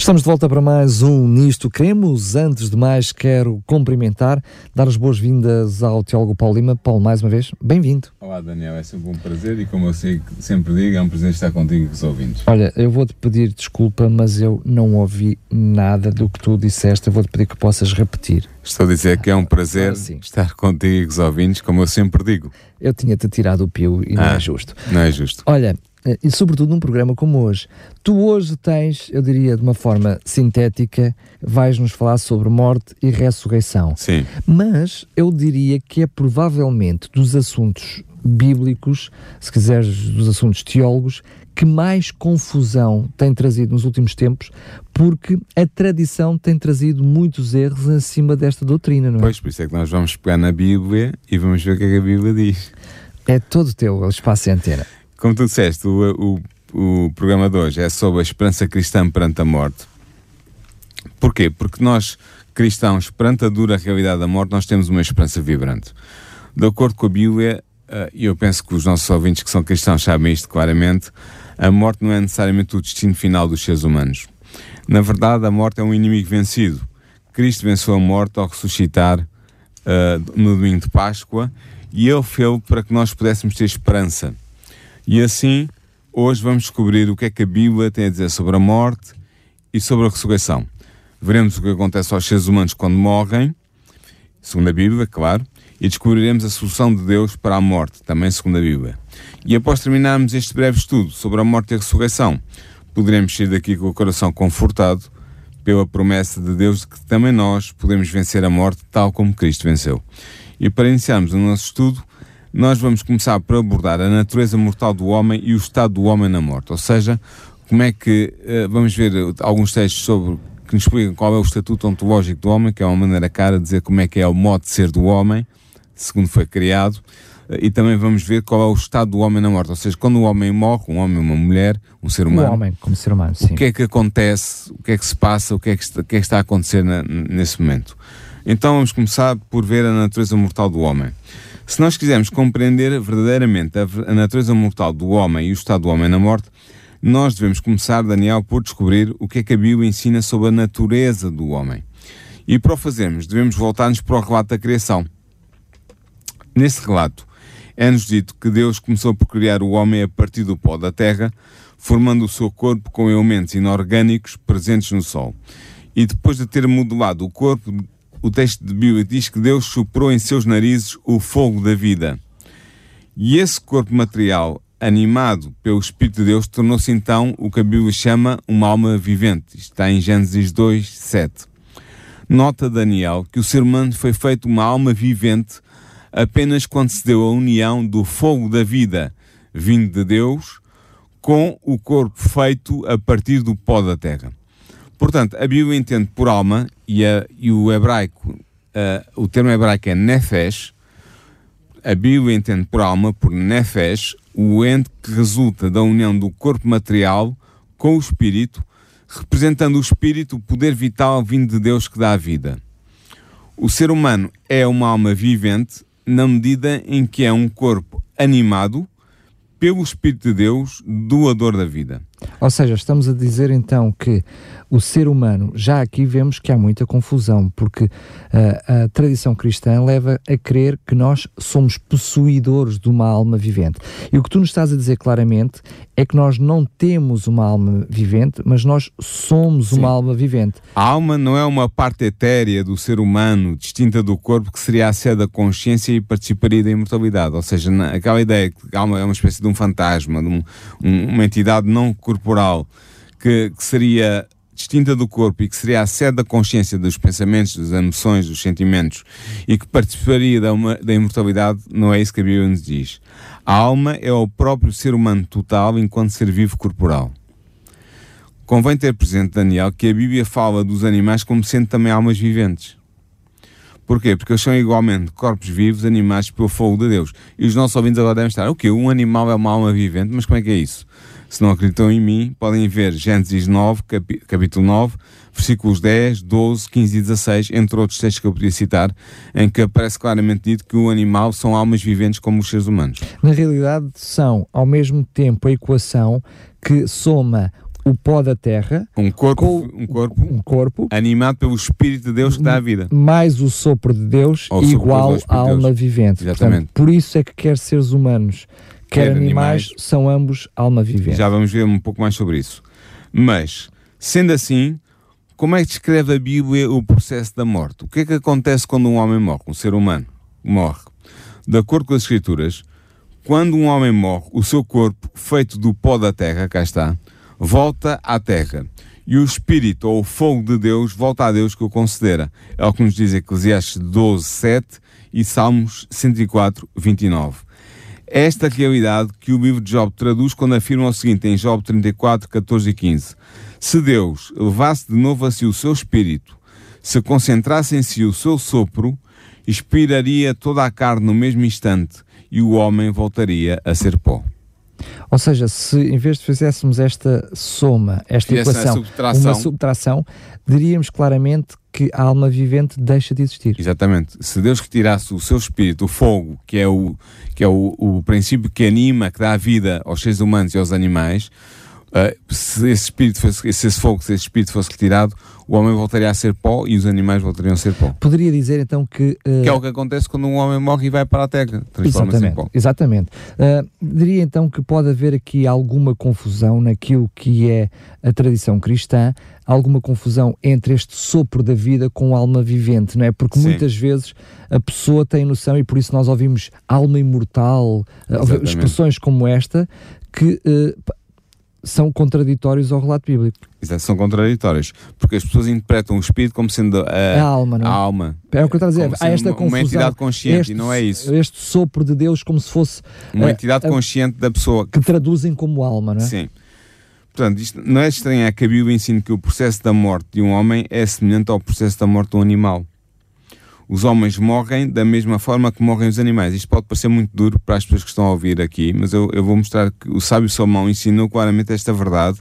Estamos de volta para mais um Nisto Cremos. Antes de mais, quero cumprimentar, dar as boas-vindas ao Teólogo Paulo Lima. Paulo, mais uma vez, bem-vindo. Olá, Daniel, é sempre um prazer e, como eu sei, sempre digo, é um prazer estar contigo e com os ouvintes. Olha, eu vou-te pedir desculpa, mas eu não ouvi nada do que tu disseste. Eu vou-te pedir que possas repetir. Estou a dizer que é um prazer Ah, estar contigo e com os ouvintes, como eu sempre digo. Eu tinha-te tirado o pio e não Ah, é justo. Não é justo. Olha, e sobretudo num programa como hoje. Tu hoje tens, eu diria de uma forma sintética, vais-nos falar sobre morte e ressurreição. Sim. Mas eu diria que é provavelmente dos assuntos bíblicos, se quiseres, dos assuntos teólogos, que mais confusão tem trazido nos últimos tempos, porque a tradição tem trazido muitos erros acima desta doutrina, não é? Pois, por isso é que nós vamos pegar na Bíblia e vamos ver o que é que a Bíblia diz. É todo teu o espaço e antena. Como tu disseste, o, o, o programa de hoje é sobre a esperança cristã perante a morte. Porquê? Porque nós, cristãos, perante a dura realidade da morte, nós temos uma esperança vibrante. De acordo com a Bíblia, eh, e eu penso que os nossos ouvintes que são cristãos sabem isto claramente, a morte não é necessariamente o destino final dos seres humanos. Na verdade, a morte é um inimigo vencido. Cristo venceu a morte ao ressuscitar eh, no domingo de Páscoa e ele fez para que nós pudéssemos ter esperança. E assim, hoje vamos descobrir o que é que a Bíblia tem a dizer sobre a morte e sobre a ressurreição. Veremos o que acontece aos seres humanos quando morrem, segundo a Bíblia, claro, e descobriremos a solução de Deus para a morte, também segundo a Bíblia. E após terminarmos este breve estudo sobre a morte e a ressurreição, poderemos sair daqui com o coração confortado pela promessa de Deus de que também nós podemos vencer a morte tal como Cristo venceu. E para iniciarmos o nosso estudo, nós vamos começar por abordar a natureza mortal do homem e o estado do homem na morte. Ou seja, como é que eh, vamos ver alguns textos sobre que nos explicam qual é o estatuto ontológico do homem, que é uma maneira cara de dizer como é que é o modo de ser do homem, segundo foi criado, eh, e também vamos ver qual é o estado do homem na morte. Ou seja, quando o homem morre, um homem, uma mulher, um ser humano, homem, como ser humano, sim. o que é que acontece, o que é que se passa, o que é que está, que é que está a acontecer na- nesse momento. Então vamos começar por ver a natureza mortal do homem. Se nós quisermos compreender verdadeiramente a, natureza mortal do homem e o estado do homem na morte, nós devemos começar, Daniel, por descobrir o que é que a Bíblia ensina sobre a natureza do homem. E para o fazermos, devemos voltar-nos para o relato da criação. Nesse relato, é-nos dito que Deus começou por criar o homem a partir do pó da terra, formando o seu corpo com elementos inorgânicos presentes no Sol. E depois de ter modelado o corpo, o texto de Bíblia diz que Deus soprou em seus narizes o fogo da vida. E esse corpo material, animado pelo Espírito de Deus, tornou-se então o que a Bíblia chama uma alma vivente. Está em Gênesis 2, 7. Nota Daniel que o ser humano foi feito uma alma vivente apenas quando se deu a união do fogo da vida vindo de Deus com o corpo feito a partir do pó da terra. Portanto, a Bíblia entende por alma, e, a- e o hebraico, ah, o termo hebraico é nefesh, a Bíblia entende por alma, por nefesh, o ente que resulta da união do corpo material com o espírito, representando o espírito, o poder vital vindo de Deus que dá a vida. O ser humano é uma alma vivente na medida em que é um corpo animado pelo Espírito de Deus, doador da vida. Ou seja, estamos a dizer então que o ser humano, já aqui vemos que há muita confusão, porque ah, a tradição cristã leva a crer que nós somos possuidores de uma alma vivente. E o que tu nos estás a dizer claramente é que nós não temos uma alma vivente, mas nós somos uma alma vivente. A alma não é uma parte etérea do ser humano, distinta do corpo, que seria a sede da consciência e participaria da imortalidade. Ou seja, aquela ideia que a alma é uma espécie de um fantasma, de um- um- uma entidade não corporal, que, que seria distinta do corpo e que seria a sede da consciência dos pensamentos, das emoções, dos sentimentos e que participaria da, uma- da imortalidade, não é isso que a Bíblia nos diz. A alma é o próprio ser humano total enquanto ser vivo corporal. Convém ter presente, Daniel, que a Bíblia fala dos animais como sendo também almas viventes. Porquê? Porque eles são igualmente corpos vivos animados pelo fogo de Deus. E os nossos ouvintes agora devem estar, o quê? Um animal é uma alma vivente? Mas como é que é isso? Se não acreditam em mim, podem ver Gênesis 9, capítulo 9, versículos 10, 12, 15 e 16, entre outros textos que eu podia citar, em que aparece claramente dito que o animal são almas viventes como os seres humanos. Na realidade, são ao mesmo tempo a equação que soma o pó da terra, um corpo, com, um corpo, um corpo animado pelo Espírito de Deus que dá a vida, mais o sopro de Deus igual à alma vivente. Exatamente. Portanto, por isso é que quer seres humanos, quer, animais, animais, são ambos alma vivente. Já vamos ver um pouco mais sobre isso. Mas, sendo assim, como é que descreve a Bíblia o processo da morte? O que é que acontece quando um homem morre, um ser humano morre? De acordo com as Escrituras, quando um homem morre, o seu corpo, feito do pó da terra, cá está, volta à terra. E o Espírito ou o fogo de Deus volta a Deus que o considera. É o que nos diz Eclesiastes 12, 7 e Salmos 104, 29. Esta realidade que o livro de Job traduz quando afirma o seguinte em Job 34, 14 e 15. Se Deus levasse de novo a si o seu espírito, se concentrasse em si o seu sopro, expiraria toda a carne no mesmo instante e o homem voltaria a ser pó. Ou seja, se em vez de fizéssemos esta soma, esta equação, subtração. uma subtração, diríamos claramente que a alma vivente deixa de existir. Exatamente. Se Deus retirasse o seu espírito, o fogo, que é o, que é o, o princípio que anima, que dá vida aos seres humanos e aos animais, Uh, se esse espírito fosse, se esse fogo, se esse espírito fosse retirado, o homem voltaria a ser pó e os animais voltariam a ser pó. Poderia dizer então que. Uh... Que é o que acontece quando um homem morre e vai para a terra, transforma-se em pó. Exatamente. Uh, diria então que pode haver aqui alguma confusão naquilo que é a tradição cristã, alguma confusão entre este sopro da vida com a alma vivente, não é? Porque Sim. muitas vezes a pessoa tem noção, e por isso nós ouvimos alma imortal, expressões como esta, que uh, são contraditórios ao relato bíblico. Exato, são contraditórios, porque as pessoas interpretam o espírito como sendo a, a alma, não é? A alma. É o que eu estou a dizer, há esta uma, confusão. Uma entidade consciente, este, e não é isso. Este sopro de Deus como se fosse... Uma entidade consciente da pessoa. Que traduzem como alma, não é? Sim. Portanto, isto não é estranho que a Bíblia ensine que o processo da morte de um homem é semelhante ao processo da morte de um animal os homens morrem da mesma forma que morrem os animais. Isto pode parecer muito duro para as pessoas que estão a ouvir aqui, mas eu, eu vou mostrar que o sábio Salomão ensinou claramente esta verdade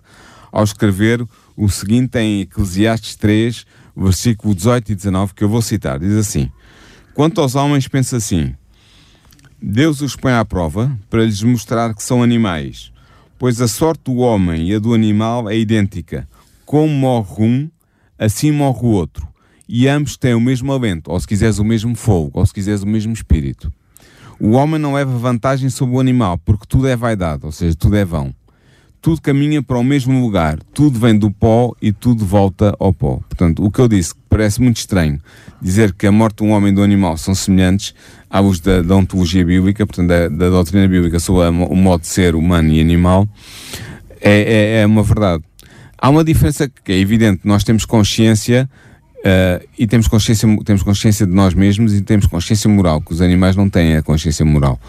ao escrever o seguinte em Eclesiastes 3, versículo 18 e 19, que eu vou citar. Diz assim: Quanto aos homens, pensa assim: Deus os põe à prova para lhes mostrar que são animais, pois a sorte do homem e a do animal é idêntica. Como morre um, assim morre o outro e ambos têm o mesmo alento, ou se quiseres o mesmo fogo, ou se quiseres o mesmo espírito. O homem não leva vantagem sobre o animal, porque tudo é vaidade, ou seja, tudo é vão. Tudo caminha para o mesmo lugar, tudo vem do pó e tudo volta ao pó. Portanto, o que eu disse, que parece muito estranho, dizer que a morte de um homem e do animal são semelhantes à luz da, da ontologia bíblica, portanto, da, da doutrina bíblica sobre o modo de ser humano e animal, é, é, é uma verdade. Há uma diferença que é evidente, nós temos consciência Uh, e temos consciência, temos consciência de nós mesmos e temos consciência moral, que os animais não têm a consciência moral.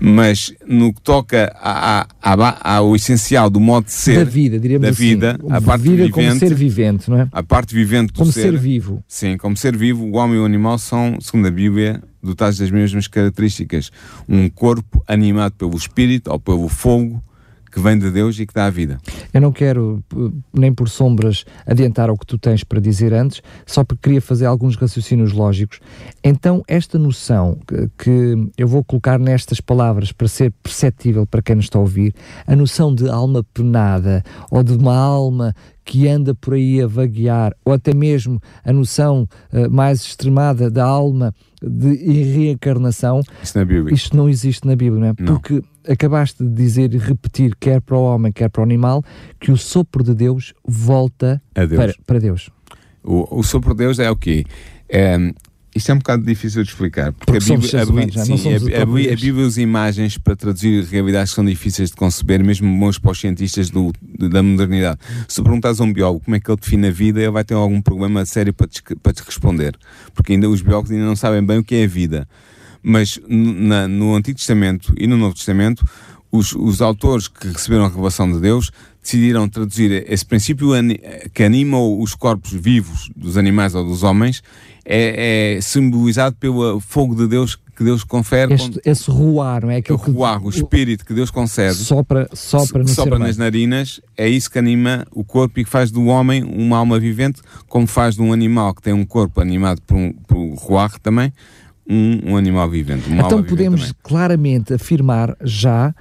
Mas no que toca a, a, a, ao essencial do modo de ser da vida, diríamos da assim, vida, a parte vida vivente, como ser vivente, não é? A parte vivente do como ser, ser vivo. Sim, como ser vivo, o homem e o animal são, segundo a Bíblia, dotados das mesmas características. Um corpo animado pelo espírito ou pelo fogo que vem de Deus e que dá a vida. Eu não quero, nem por sombras, adiantar o que tu tens para dizer antes, só porque queria fazer alguns raciocínios lógicos. Então, esta noção que, que eu vou colocar nestas palavras para ser perceptível para quem nos está a ouvir, a noção de alma penada ou de uma alma que anda por aí a vaguear, ou até mesmo a noção uh, mais extremada da alma de reencarnação, Isso na Bíblia. isto não existe na Bíblia, não é? Não. Porque acabaste de dizer e repetir, quer para o homem, quer para o animal, que o sopro de Deus volta Deus. Para, para, Deus. O, o sopro de Deus é o quê? É, isto é um bocado difícil de explicar. Porque, porque a, Bíblia, a, Bíblia, sim, a, a, Bíblia, usa imagens para traduzir realidades que são difíceis de conceber, mesmo bons para os cientistas do, da modernidade. Se perguntares a um biólogo como é que ele define a vida, ele vai ter algum problema sério para te, para te responder. Porque ainda os biólogos ainda não sabem bem o que é a vida. Mas na, no Antigo Testamento e no Novo Testamento, os, os autores que receberam a revelação de Deus decidiram traduzir esse princípio que anima os corpos vivos dos animais ou dos homens é, é simbolizado pelo fogo de Deus que Deus confere. Este, esse ruar, não é? Aquele o ruar, o espírito que Deus concede. Sopra, sopra, no sopra nas narinas, é isso que anima o corpo e que faz do homem uma alma vivente, como faz de um animal que tem um corpo animado por, um, por ruar também, um, um animal vivente. então podemos claramente afirmar já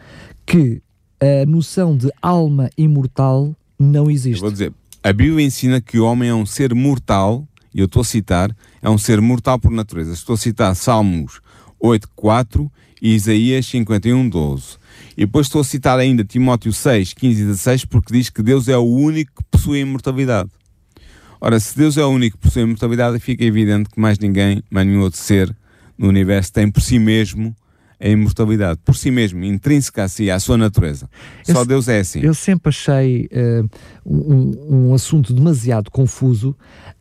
que a noção de alma imortal não existe. Eu vou dizer, a Bíblia ensina que o homem é um ser mortal, e eu estou a citar, é um ser mortal por natureza. Estou a citar Salmos 8.4 e Isaías 51.12. E depois estou a citar ainda Timóteo 6, 15 e 16, porque diz que Deus é o único que possui imortalidade. Ora, se Deus é o único que possui imortalidade, fica evidente que mais ninguém, mais nenhum outro ser no universo tem por si mesmo a imortalidade, por si mesmo, intrínseca a si, à sua natureza. Só eu, Deus é assim. Eu sempre achei uh, um, um assunto demasiado confuso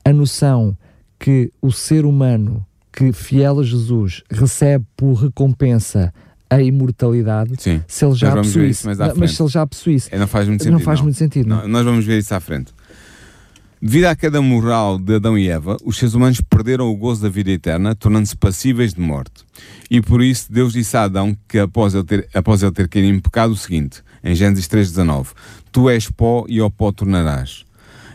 a noção que o ser humano que, fiel a Jesus, recebe por recompensa a imortalidade, Sim, se ele já possuísse. Mas, mas se ele já possuísse, é, não faz muito sentido. Não faz não. muito sentido. Não. Nós vamos ver isso à frente. Devido à queda moral de Adão e Eva, os seres humanos perderam o gozo da vida eterna, tornando-se passíveis de morte. E por isso Deus disse a Adão que após ele ter, após ele ter caído em pecado o seguinte, em Gênesis 3.19, Tu és pó e ao pó tornarás.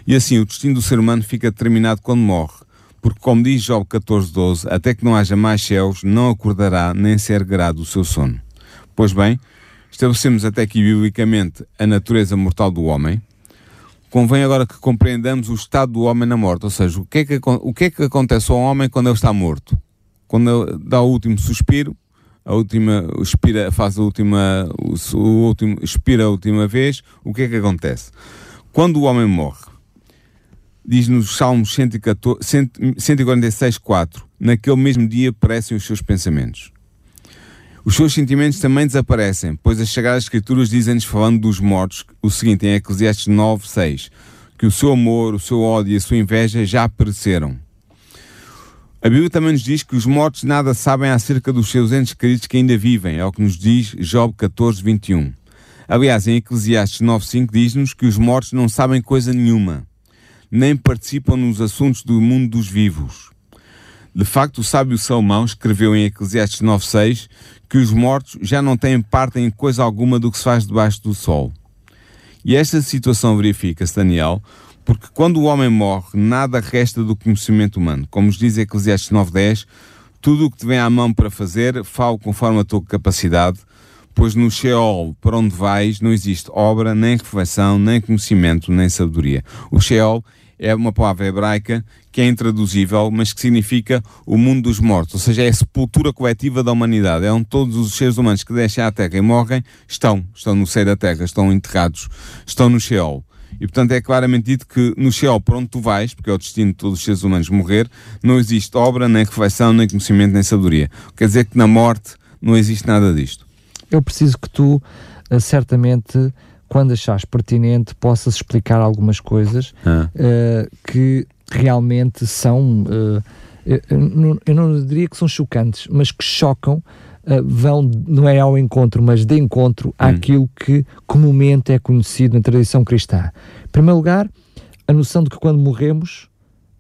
E assim o destino do ser humano fica determinado quando morre, porque como diz Job 14.12, até que não haja mais céus, não acordará nem se erguerá do seu sono. Pois bem, estabelecemos até aqui biblicamente a natureza mortal do homem, convém agora que compreendamos o estado do homem na morte, ou seja, o que é que, o que, é que acontece ao homem quando ele está morto? Quando ele dá o último suspiro, a última, expira, faz a última, o, o último, expira a última vez, o que é que acontece? Quando o homem morre, diz nos Salmos 146, 4, naquele mesmo dia perecem os seus pensamentos. Os seus sentimentos também desaparecem, pois as Sagradas Escrituras dizem-nos, falando dos mortos, o seguinte em Eclesiastes 9, 6, que o seu amor, o seu ódio e a sua inveja já pereceram. A Bíblia também nos diz que os mortos nada sabem acerca dos seus entes queridos que ainda vivem, é o que nos diz Job 14, 21. Aliás, em Eclesiastes 9.5 diz-nos que os mortos não sabem coisa nenhuma, nem participam nos assuntos do mundo dos vivos. De facto, o sábio Salomão escreveu em Eclesiastes 9.6 que os mortos já não têm parte em coisa alguma do que se faz debaixo do sol. E esta situação verifica-se, Daniel, porque quando o homem morre, nada resta do conhecimento humano. Como nos diz Eclesiastes 9.10, tudo o que te vem à mão para fazer, falo conforme a tua capacidade, pois no Sheol, para onde vais, não existe obra, nem reflexão, nem conhecimento, nem sabedoria. O Sheol é uma palavra hebraica que é intraduzível, mas que significa o mundo dos mortos, ou seja, é a sepultura coletiva da humanidade. É onde todos os seres humanos que deixam a Terra e morrem estão, estão no seio da Terra, estão enterrados, estão no Sheol. E portanto é claramente dito que no Sheol, para onde tu vais, porque é o destino de todos os seres humanos morrer, não existe obra, nem reflexão, nem conhecimento, nem sabedoria. Quer dizer que na morte não existe nada disto. Eu preciso que tu, eh, certamente, quando achares pertinente, possas explicar algumas coisas ah. uh, que realmente são. Uh, eu, não, eu não diria que são chocantes, mas que chocam, uh, vão, não é ao encontro, mas de encontro hum. àquilo que comumente é conhecido na tradição cristã. Em primeiro lugar, a noção de que quando morremos,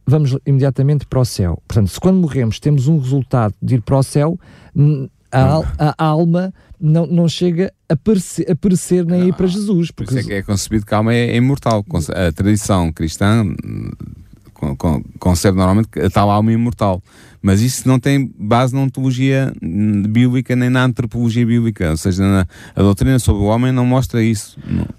vamos imediatamente para o céu. Portanto, se quando morremos temos um resultado de ir para o céu, a, a, alma não, não chega a perecer, a perecer nem a ir para Jesus. Porque... Por isso é que é concebido que a alma é, é imortal. A tradição cristã concebe normalmente a tal alma imortal. Mas isso não tem base na ontologia bíblica nem na antropologia bíblica. Ou seja, na, a doutrina sobre o homem não mostra isso.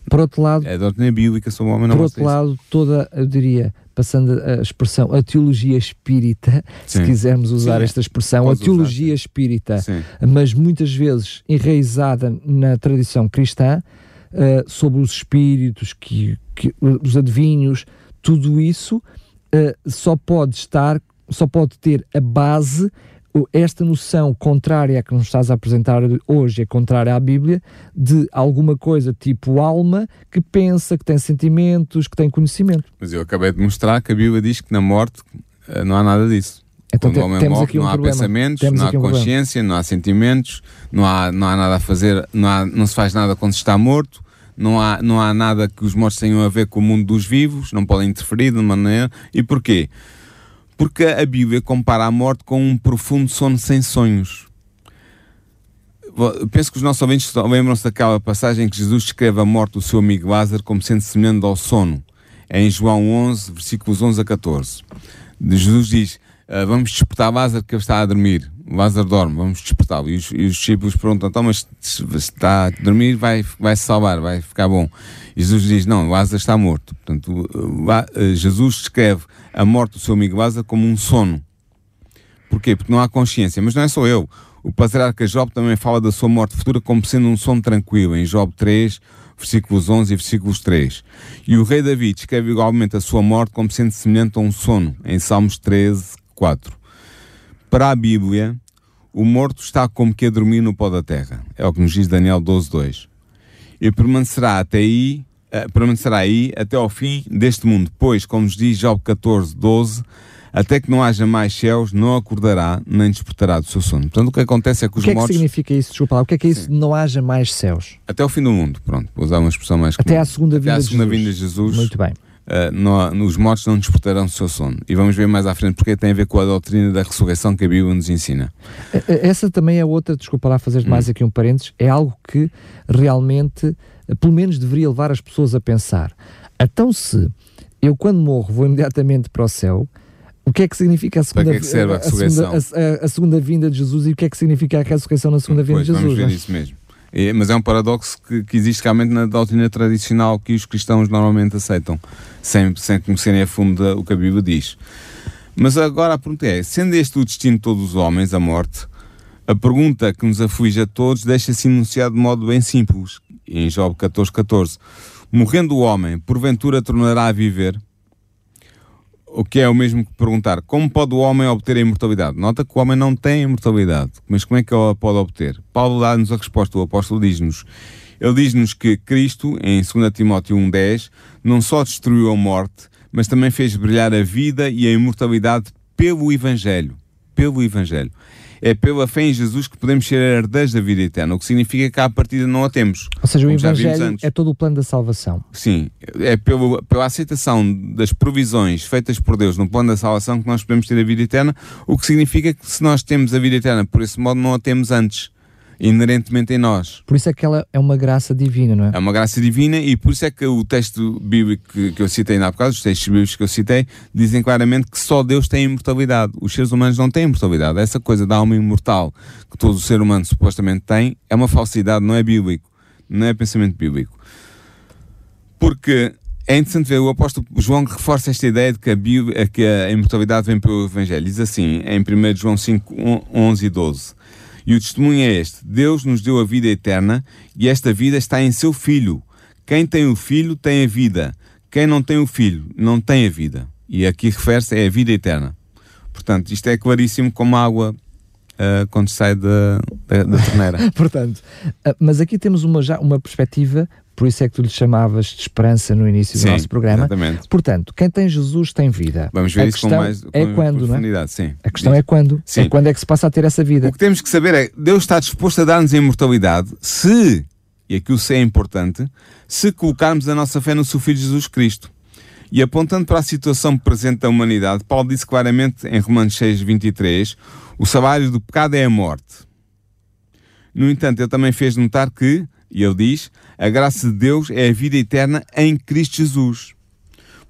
Por outro lado, a doutrina bíblica sobre o homem não mostra isso. Por outro lado, toda, eu diria, passando a expressão, a teologia espírita, Sim. se quisermos usar Sim. esta expressão, Podes a teologia usar. espírita, Sim. mas muitas vezes enraizada na tradição cristã, uh, sobre os espíritos, que, que, os adivinhos, tudo isso uh, só pode estar, só pode ter a base esta noção contrária que nos estás a apresentar hoje é contrária à Bíblia, de alguma coisa tipo alma que pensa, que tem sentimentos, que tem conhecimento. Mas eu acabei de mostrar que a Bíblia diz que na morte eh, não há nada disso. Então, Quando o homem morre, um não há problema. pensamentos, temos não há um consciência, problema. não há sentimentos, não há, não há nada a fazer, não, há, não se faz nada quando se está morto, não há, não há nada que os mortos tenham a ver com o mundo dos vivos, não podem interferir de maneira. E porquê? Porque a Bíblia compara a morte com um profundo sono sem sonhos. penso que os nossos ouvintes lembram-se daquela passagem em que Jesus descreve a morte do seu amigo Lázaro como sendo semelhante ao sono. É em João 11, versículos 11 a 14. Jesus diz, uh, vamos despertar Lázaro que ele está a dormir. Lázaro dorme, vamos despertá-lo. E os, e os discípulos perguntam, então, mas se está a dormir, vai, vai se salvar, vai ficar bom. Jesus diz, não, Lázaro está morto. Portanto, Jesus descreve a morte do seu amigo Lázaro como um sono. Porquê? Porque não há consciência. Mas não é só eu. O patriarca Job também fala da sua morte futura como sendo um sono tranquilo, em Job 3, versículos 11 e versículos 3. E o rei David escreve igualmente a sua morte como sendo semelhante a um sono, em Salmos 13, 4. Para a Bíblia, o morto está como que a dormir no pó da terra. É o que nos diz Daniel 12, 2. E permanecerá até aí, uh, permanecerá aí até ao fim deste mundo, pois, como nos diz Job 14, 12, até que não haja mais céus, não acordará, nem despertará do seu sono. Portanto, o que acontece é que os mortos... O que é que significa isso? Desculpa, o que é que é isso Sim. não haja mais céus? Até o fim do mundo, pronto, vou usar uma expressão mais Até à segunda vinda, Até à segunda de, vinda de Jesus. Muito bem. Uh, não, os mortos não despertarão do seu sono. E vamos ver mais à frente porque tem a ver com a doutrina da ressurreição que a Bíblia nos ensina. Essa também é outra, desculpa lá fazer hum. mais aqui um parênteses, é algo que realmente, pelo menos deveria levar as pessoas a pensar. Então se eu quando morro vou imediatamente para o céu, o que é que significa a segunda, que é que a, a, segunda a, a, segunda vinda de Jesus e o que é que significa a ressurreição na segunda vinda de Jesus? Vamos ver é? isso mesmo. É, mas é um paradoxo que, que, existe realmente na doutrina tradicional que os cristãos normalmente aceitam, sem, sem conhecerem a fundo o que a Bíblia diz. Mas agora a pergunta é: sendo este o destino de todos os homens, a morte, a pergunta que nos aflige a todos deixa-se enunciar de modo bem simples, em Job 14, 14. Morrendo o homem, porventura tornará a viver? O que é o mesmo que perguntar como pode o homem obter a imortalidade? Nota que o homem não tem imortalidade, mas como é que ele a pode obter? Paulo dá-nos a resposta, o apóstolo diz-nos. Ele diz-nos que Cristo, em 2 Timóteo 1,10, não só destruiu a morte, mas também fez brilhar a vida e a imortalidade pelo Evangelho. Pelo Evangelho é pela fé em Jesus que podemos ser herdeiros da vida eterna, o que significa que à partida não a temos. Ou seja, o Evangelho é todo o plano da salvação. Sim, é pelo, pela aceitação das provisões feitas por Deus no plano da salvação que nós podemos ter a vida eterna, o que significa que se nós temos a vida eterna por esse modo, não a temos antes inerentemente em nós. Por isso é que ela é uma graça divina, não é? É uma graça divina e por isso é que o texto bíblico que, que eu citei ainda há bocado, os textos bíblicos que eu citei, dizem claramente que só Deus tem imortalidade. Os seres humanos não têm imortalidade. Essa coisa da alma imortal que todo o ser humano supostamente tem é uma falsidade, não é bíblico. Não é pensamento bíblico. Porque é interessante ver, o apóstolo João reforça esta ideia de que a, Bíblia, que a imortalidade vem pelo Evangelho. Diz assim, em 1 João 5, 11 e 12. E o testemunho é este: Deus nos deu a vida eterna e esta vida está em seu Filho. Quem tem o Filho tem a vida. Quem não tem o Filho não tem a vida. E aqui refere-se é a vida eterna. Portanto, isto é claríssimo como água uh, quando sai da, da, torneira. Portanto, uh, mas aqui temos uma, já uma perspectiva por isso é que tu lhe chamavas de esperança no início sim, do nosso programa. Exatamente. Portanto, quem tem Jesus tem vida. Vamos ver a isso com mais com é quando, não é? Sim. A questão é quando. Sim. É quando é que se passa a ter essa vida. O que temos que saber é Deus está disposto a dar-nos a imortalidade se, e aqui o se é importante, se colocarmos a nossa fé no seu Filho Jesus Cristo. E apontando para a situação presente da humanidade, Paulo disse claramente em Romanos 6, 23, o salário do pecado é a morte. No entanto, ele também fez notar que e ele diz: a graça de Deus é a vida eterna em Cristo Jesus.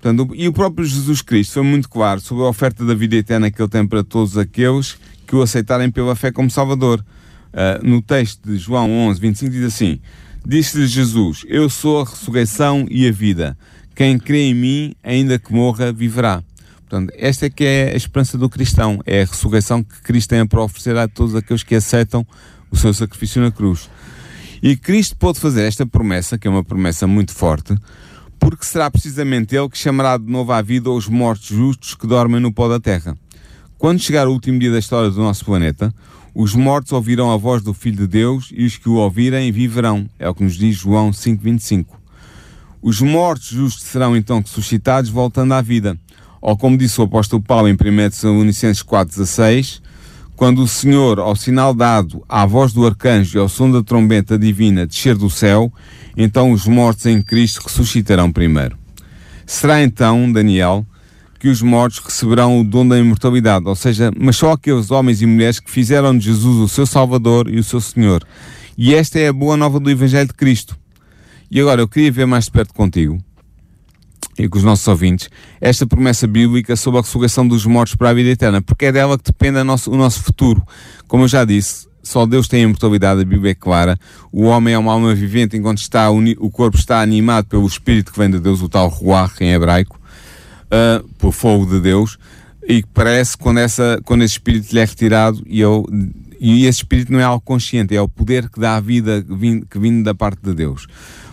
Portanto, e o próprio Jesus Cristo foi muito claro sobre a oferta da vida eterna que ele tem para todos aqueles que o aceitarem pela fé como Salvador. Uh, no texto de João 11, 25 diz assim: Disse-lhe Jesus: Eu sou a ressurreição e a vida. Quem crê em mim, ainda que morra, viverá. Portanto, esta é que é a esperança do cristão, é a ressurreição que Cristo tem para oferecer a todos aqueles que aceitam o seu sacrifício na cruz. E Cristo pode fazer esta promessa, que é uma promessa muito forte, porque será precisamente Ele que chamará de novo à vida os mortos justos que dormem no pó da terra. Quando chegar o último dia da história do nosso planeta, os mortos ouvirão a voz do Filho de Deus e os que o ouvirem viverão. É o que nos diz João 5,25. Os mortos justos serão então ressuscitados voltando à vida. Ou como disse o apóstolo Paulo em 1 Tessalonicenses 4,16, quando o Senhor, ao sinal dado à voz do arcanjo e ao som da trombeta divina descer do céu, então os mortos em Cristo ressuscitarão primeiro. Será então, Daniel, que os mortos receberão o dom da imortalidade, ou seja, mas só aqueles homens e mulheres que fizeram de Jesus o seu Salvador e o seu Senhor. E esta é a boa nova do Evangelho de Cristo. E agora eu queria ver mais de perto contigo e com os nossos ouvintes esta promessa bíblica sobre a ressurreição dos mortos para a vida eterna, porque é dela que depende nosso, o nosso futuro. Como eu já disse, só Deus tem a imortalidade, a Bíblia é clara. O homem é uma alma vivente enquanto está, o corpo está animado pelo Espírito que vem de Deus, o tal Ruach em hebraico uh, por fogo de Deus, e parece quando, essa, quando esse espírito lhe é retirado e, eu, e esse espírito não é algo consciente, é o poder que dá a vida que vindo da parte de Deus.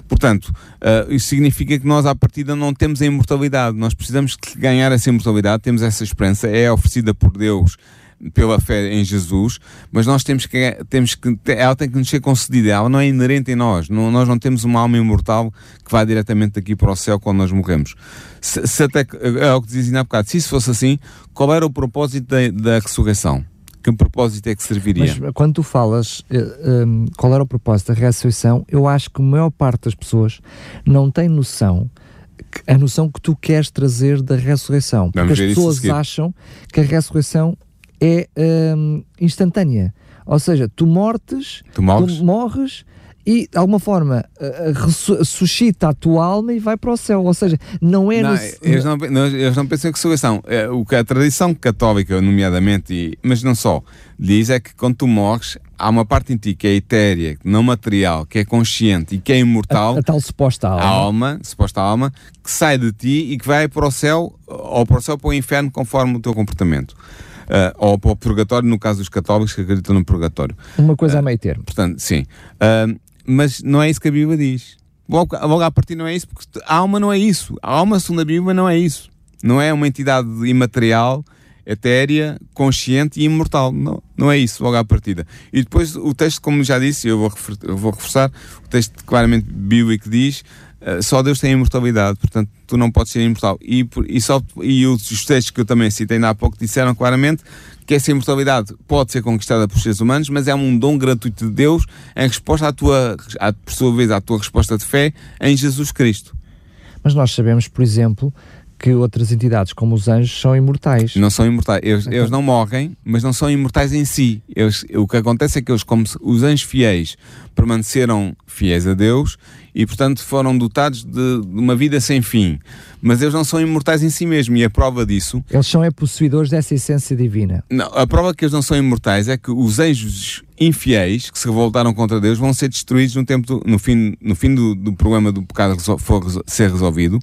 Portanto, uh, isso significa que nós, à partida, não temos a imortalidade. Nós precisamos ganhar essa imortalidade, temos essa esperança, é oferecida por Deus pela fé em Jesus, mas nós temos que, temos que, ela tem que nos ser concedida, ela não é inerente em nós, não, nós não temos uma alma imortal que vai diretamente daqui para o céu quando nós morremos. Se, se até, é o que dizia há bocado, se isso fosse assim, qual era o propósito da, da ressurreição? Que propósito é que serviria? Mas quando tu falas uh, eh, um, qual era o propósito da ressurreição, eu acho que a maior parte das pessoas não tem noção a noção que tu queres trazer da ressurreição. Porque Vamos as pessoas acham que a ressurreição é um, instantânea. Ou seja, tu mortes, tu morres, tu morres e de alguma forma ressuscita a tua alma e vai para o céu. Ou seja, não é. Não, no... eles, não, não, eles não pensam que ressurreição. É, o que a tradição católica, nomeadamente, e, mas não só, diz é que quando tu morres, há uma parte em ti que é etérea, não material, que é consciente e que é imortal. A, a tal suposta alma. A alma, suposta alma, que sai de ti e que vai para o céu, ou para o céu ou para o inferno, conforme o teu comportamento uh, ou para o purgatório, no caso dos católicos que acreditam no purgatório. Uma coisa uh, a meio termo. Portanto, sim. Uh, mas não é isso que a Bíblia diz. Logo, logo a partir não é isso, porque a alma não é isso. A alma, segundo a Bíblia, não é isso. Não é uma entidade imaterial, etérea, consciente e imortal. Não, não é isso, logo à partida. E depois o texto, como já disse, eu vou, eu vou reforçar, o texto claramente bíblico diz eh, só Deus tem imortalidade, portanto tu não podes ser imortal. E, e, só, e os textos que eu também citei há pouco disseram claramente que essa imortalidade pode ser conquistada por seres humanos, mas é um dom gratuito de Deus em resposta à tua, à, por sua vez, à tua resposta de fé em Jesus Cristo. Mas nós sabemos, por exemplo, que outras entidades, como os anjos, são imortais. Não são imortais. Eles, então... eles não morrem, mas não são imortais em si. Eles, o que acontece é que eles, como os anjos fiéis, permaneceram fiéis a Deus e, portanto, foram dotados de, de uma vida sem fim. Mas eles não são imortais em si mesmos, e a prova disso. Eles são é possuidores dessa essência divina. Não, a prova que eles não são imortais é que os anjos infiéis que se revoltaram contra Deus vão ser destruídos no, tempo do, no fim, no fim do, do problema do pecado for ser resolvido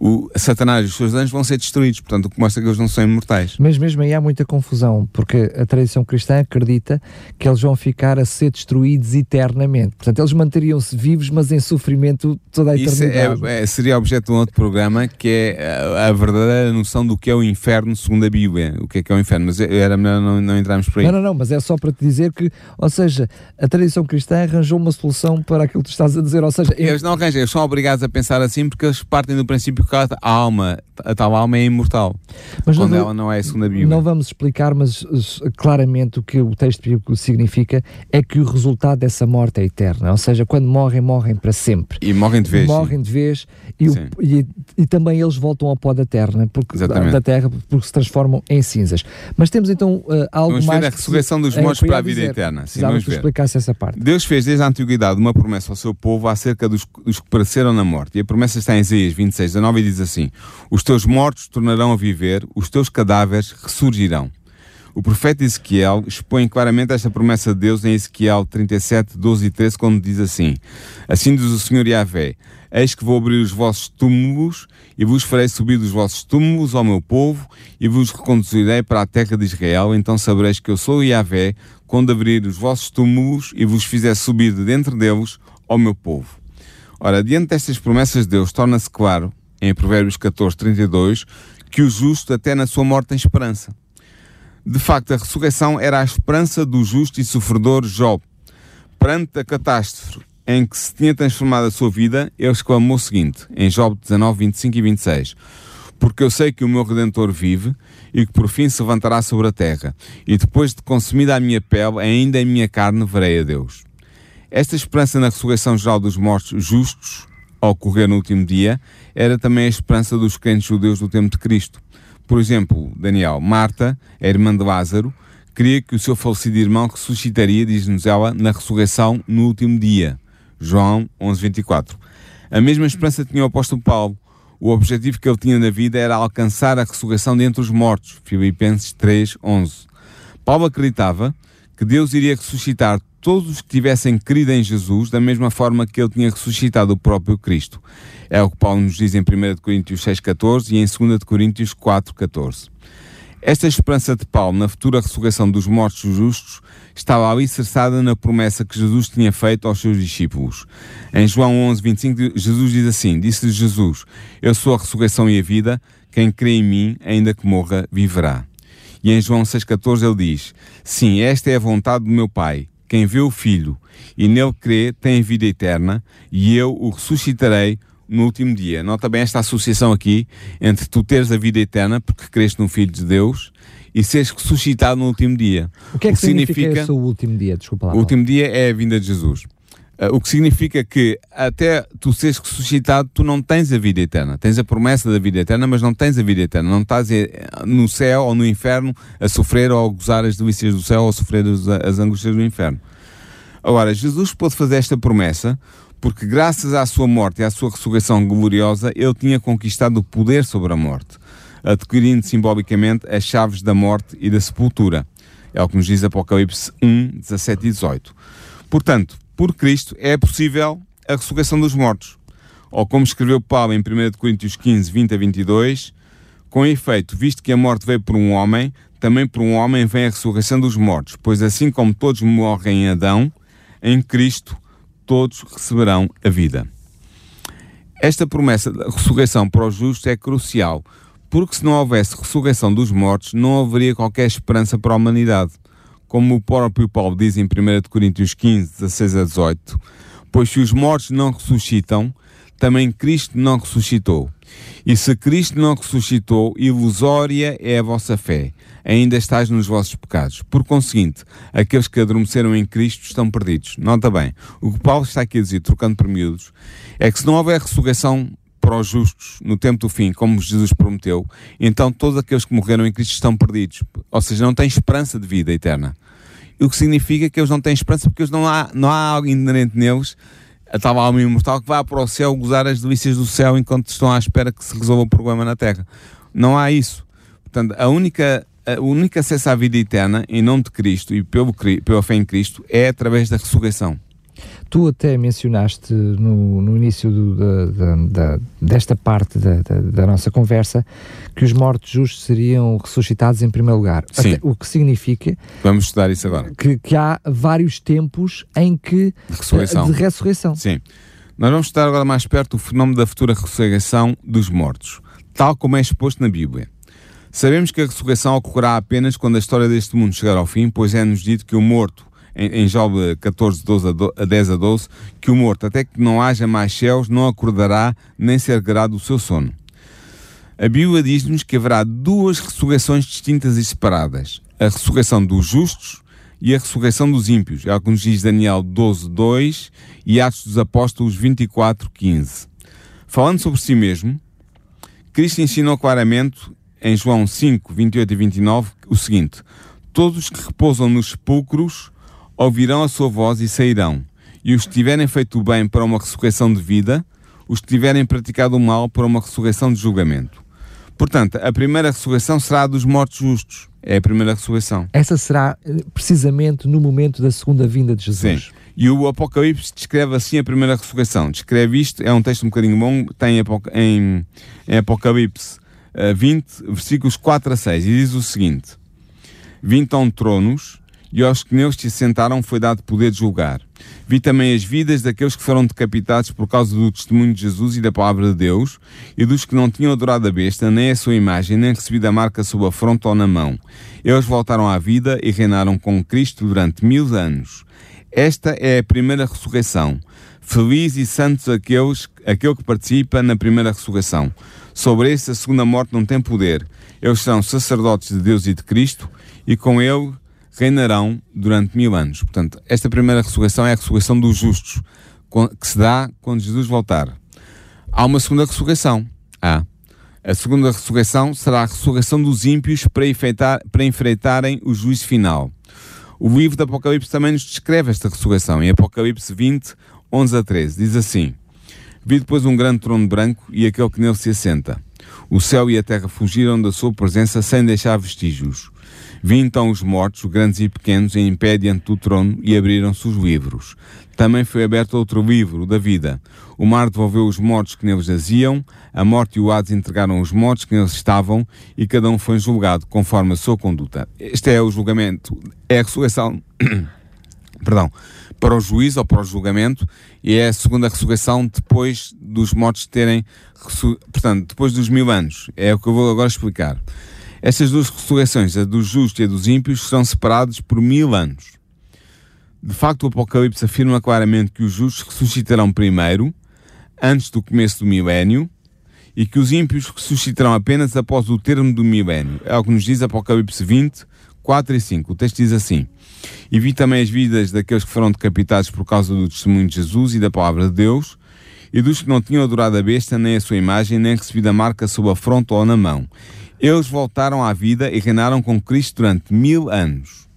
o Satanás e os seus anjos vão ser destruídos, portanto, o que mostra que eles não são imortais. Mas mesmo aí há muita confusão, porque a tradição cristã acredita que eles vão ficar a ser destruídos eternamente. Portanto, eles manteriam-se vivos, mas em sofrimento toda a eternidade. Isso é, é, seria objeto de um outro programa, que é a, a, verdadeira noção do que é o inferno segundo a Bíblia. O que é que é o inferno, mas era melhor não, não entrarmos por aí. Não, não, não, mas é só para te dizer que, ou seja, a tradição cristã arranjou uma solução para aquilo que tu estás a dizer, ou seja... Eles não arranjam, eles são obrigados a pensar assim porque eles partem do princípio porque a alma, a tal alma é imortal. Mas quando não, ela não é a segunda Bíblia. Não vamos explicar, mas claramente o que o texto bíblico significa é que o resultado dessa morte é eterna. Ou seja, quando morrem, morrem para sempre. E morrem de vez. Morrem sim. de vez e, o, e, e, também eles voltam ao pó da terra, porque, da terra, porque se transformam em cinzas. Mas temos então uh, algo vamos mais. Ver a ressurreição dos mortos para a vida dizer. eterna. Sim, vamos ver. explicasse essa parte. Deus fez desde a antiguidade uma promessa ao seu povo acerca dos, dos que pereceram na morte. E a promessa está em Isaías 26, 19 e diz assim: assim: Os teus mortos tornarão a viver, os teus cadáveres ressurgirão. O profeta Ezequiel expõe claramente esta promessa de Deus em Ezequiel 37, 12 e 13, quando diz assim: Assim diz o Senhor Yahvé: Eis que vou abrir os vossos túmulos e vos farei subir dos vossos túmulos ao meu povo e vos reconduzirei para a terra de Israel. Então sabereis que eu sou Yahvé quando abrir os vossos túmulos e vos fizer subir de dentro deles ao meu povo. Ora, diante destas promessas de Deus, torna-se claro em Provérbios 14, 32, que o justo até na sua morte tem esperança. De facto, a ressurreição era a esperança do justo e sofredor Job. Perante a catástrofe em que se tinha transformado a sua vida, ele exclamou o seguinte, em Job 19, 25 e 26. Porque eu sei que o meu Redentor vive e que por fim se levantará sobre a terra, e depois de consumida a minha pele, ainda em minha carne verei a Deus. Esta esperança na ressurreição geral dos mortos justos, ao ocorrer no último dia, era também a esperança dos crentes judeus do tempo de Cristo. Por exemplo, Daniel, Marta, a irmã de Lázaro, queria que o seu falecido irmão ressuscitaria, diz-nos ela, na ressurreição no último dia. João 11, 24. A mesma esperança tinha o apóstolo Paulo. O objetivo que ele tinha na vida era alcançar a ressurreição dentre os mortos. Filipenses 3, 11. Paulo acreditava que Deus iria ressuscitar todos os que tivessem crido em Jesus da mesma forma que ele tinha ressuscitado o próprio Cristo. É o que Paulo nos diz em 1 Coríntios 6,14 e em 2 Coríntios 4,14. Esta esperança de Paulo na futura ressurreição dos mortos justos estava alicerçada na promessa que Jesus tinha feito aos seus discípulos. Em João 11, 25, Jesus diz assim: Disse-lhe Jesus: Eu sou a ressurreição e a vida, quem crê em mim, ainda que morra, viverá. E em João 6,14 ele diz: Sim, esta é a vontade do meu Pai. Quem vê o Filho e nele crê tem vida eterna, e eu o ressuscitarei no último dia. Nota bem esta associação aqui entre tu teres a vida eterna, porque creste no Filho de Deus, e seres ressuscitado no último dia. O que é que, que significa, significa o último dia? Desculpa lá. O último dia é a vinda de Jesus. Uh, o que significa que até tu seres ressuscitado, tu não tens a vida eterna. Tens a promessa da vida eterna, mas não tens a vida eterna. Não estás eh, no céu ou no inferno a sofrer ou a gozar as delícias do céu ou a sofrer as, as angústias do inferno. Agora, Jesus pôde fazer esta promessa porque graças à sua morte e à sua ressurreição gloriosa, ele tinha conquistado o poder sobre a morte, adquirindo simbolicamente as chaves da morte e da sepultura. É o que nos diz Apocalipse 1, 17 e 18. Portanto, por Cristo é possível a ressurreição dos mortos. Ou como escreveu Paulo em 1 Coríntios 15, 20 a 22, com efeito, visto que a morte veio por um homem, também por um homem vem a ressurreição dos mortos, pois assim como todos morrem em Adão, em Cristo todos receberão a vida. Esta promessa da ressurreição para os justos é crucial, porque se não houvesse ressurreição dos mortos, não haveria qualquer esperança para a humanidade. Como o próprio Paulo diz em 1 Coríntios 15, 16 a 18, pois se os mortos não ressuscitam, também Cristo não ressuscitou. E se Cristo não ressuscitou, ilusória é a vossa fé. Ainda estás nos vossos pecados. Por conseguinte, aqueles que adormeceram em Cristo estão perdidos. Nota bem, o que Paulo está aqui a dizer, trocando por miúdos, é que se não houver ressurreição para os justos no tempo do fim, como Jesus prometeu, então todos aqueles que morreram em Cristo estão perdidos. Ou seja, não têm esperança de vida eterna. O que significa que eles não têm esperança porque eles não há, não há algo inerente neles a tal alma imortal que vá para o céu gozar as delícias do céu enquanto estão à espera que se resolva o problema na Terra. Não há isso. Portanto, a única, a única acesso à vida eterna, em nome de Cristo e pelo, pela fé em Cristo, é através da ressurreição. Tu até mencionaste no, no início do, da, da, desta parte da, da, nossa conversa que os mortos justos seriam ressuscitados em primeiro lugar. Sim. Até, o que significa. Vamos estudar isso agora. Que, que há vários tempos em que. De ressurreição. De ressurreição. Sim. Nós vamos estudar agora mais perto o fenómeno da futura ressurreição dos mortos, tal como é exposto na Bíblia. Sabemos que a ressurreição ocorrerá apenas quando a história deste mundo chegar ao fim, pois é-nos dito que o morto em, em Job 14, 12 a, 10 a 12, que o morto, até que não haja mais céus, não acordará nem se erguerá do seu sono. A Bíblia diz-nos que haverá duas ressurreições distintas e separadas: a ressurreição dos justos e a ressurreição dos ímpios. É o que nos diz Daniel 12, 2 e Atos dos Apóstolos 24, 15. Falando sobre si mesmo, Cristo ensinou claramente em João 5, 28 e 29 o seguinte: Todos os que repousam nos sepulcros ouvirão a sua voz e sairão. E os que tiverem feito o bem para uma ressurreição de vida, os que tiverem praticado o mal para uma ressurreição de julgamento. Portanto, a primeira ressurreição será a dos mortos justos. É a primeira ressurreição. Essa será eh, precisamente no momento da segunda vinda de Jesus. Sim. E o Apocalipse descreve assim a primeira ressurreição. Descreve isto, é um texto um bocadinho bom, tem em, em Apocalipse 20, eh, versículos 4 a 6, e diz o seguinte: 20 então tronos, e aos que neles se sentaram foi dado poder de julgar. Vi também as vidas daqueles que foram decapitados por causa do testemunho de Jesus e da palavra de Deus, e dos que não tinham adorado a besta, nem a sua imagem, nem recebido a marca sob a fronte ou na mão. Eles voltaram à vida e reinaram com Cristo durante mil anos. Esta é a primeira ressurreição. Feliz e santos aqueles, aquele que participa na primeira ressurreição. Sobre esse, a segunda morte não tem poder. Eles são sacerdotes de Deus e de Cristo, e com ele reinarão durante mil anos. Portanto, esta primeira ressurreição é a ressurreição dos justos, que se dá quando Jesus voltar. Há uma segunda ressurreição. Há. A segunda ressurreição será a ressurreição dos ímpios para, enfeitar, para enfrentarem o juízo final. O livro do Apocalipse também nos descreve esta ressurreição. Em Apocalipse 20, 11 a 13, diz assim: Vi depois um grande trono branco e aquele que nele se assenta. O céu e a terra fugiram da sua presença sem deixar vestígios. Vi então os mortos, grandes e pequenos, em pé diante do trono e abriram-se os livros. Também foi aberto outro livro, o da vida. O mar devolveu os mortos que neles jaziam, a morte e o Hades entregaram os mortos que neles estavam, e cada um foi julgado conforme a sua conduta. Este é o julgamento, é a ressurreição, perdão, para o juízo ou para o julgamento, e é a segunda ressurreição depois dos mortos terem, portanto, depois dos mil anos. É o que eu vou agora explicar. Estas duas ressurreições, a dos justos e a dos ímpios, serão separados por mil anos. De facto, o Apocalipse afirma claramente que os justos ressuscitarão primeiro, antes do começo do milénio, e que os ímpios ressuscitarão apenas após o termo do milénio. É o que nos diz Apocalipse 20, 4 e 5. O texto diz assim: E vi também as vidas daqueles que foram decapitados por causa do testemunho de Jesus e da palavra de Deus, e dos que não tinham adorado a besta, nem a sua imagem, nem recebido a marca sob a fronte ou na mão. Eles voltaram à vida e reinaram com Cristo durante mil anos.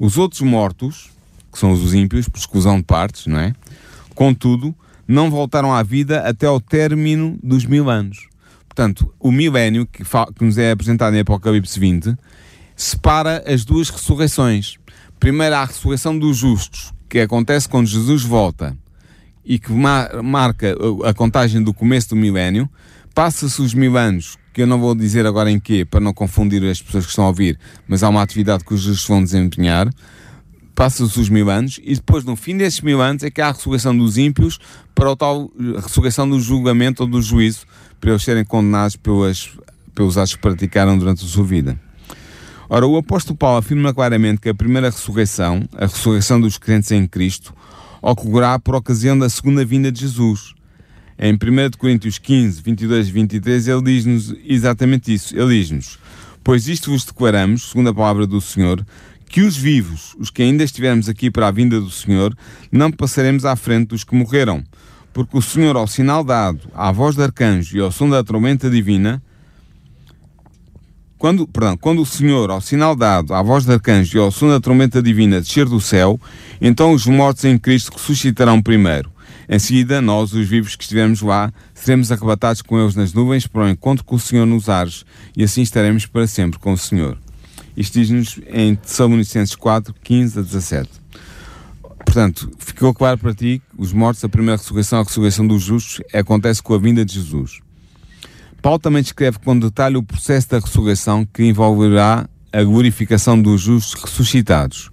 Os outros mortos, que são os ímpios, por exclusão de partes, não é? Contudo, não voltaram à vida até ao término dos mil anos. Portanto, o milénio que, que nos é apresentado em Apocalipse 20 separa as duas ressurreições. Primeiro, a ressurreição dos justos, que acontece quando Jesus volta e que mar marca a contagem do começo do milénio. Passa-se os mil anos que eu não vou dizer agora em quê, para não confundir as pessoas que estão a ouvir, mas há uma atividade que os justos vão desempenhar. Passa-se os mil anos e depois, no fim desses mil anos, é que há a ressurreição dos ímpios para a tal ressurreição do julgamento ou do juízo, para eles serem condenados pelas, pelos atos que praticaram durante a sua vida. Ora, o apóstolo Paulo afirma claramente que a primeira ressurreição, a ressurreição dos crentes em Cristo, ocorrerá por ocasião da segunda vinda de Jesus. Em 1 Coríntios 15, 22 e 23, ele diz-nos exatamente isso. Ele diz-nos: Pois isto vos declaramos, segundo a palavra do Senhor, que os vivos, os que ainda estivermos aqui para a vinda do Senhor, não passaremos à frente dos que morreram. Porque o Senhor, ao sinal dado, à voz de arcanjo e ao som da trombeta divina, quando, perdão, quando o Senhor, ao sinal dado, à voz de arcanjo e ao som da trombeta divina descer do céu, então os mortos em Cristo ressuscitarão primeiro. Em seguida, nós, os vivos que estivermos lá, seremos arrebatados com eles nas nuvens para o encontro com o Senhor nos ares, e assim estaremos para sempre com o Senhor. Isto diz-nos em Tessalonicenses 4, 15 a 17. Portanto, ficou claro para ti que os mortos, a primeira ressurreição, a ressurreição dos justos, acontece com a vinda de Jesus. Paulo também descreve com detalhe o processo da ressurreição que envolverá a glorificação dos justos ressuscitados.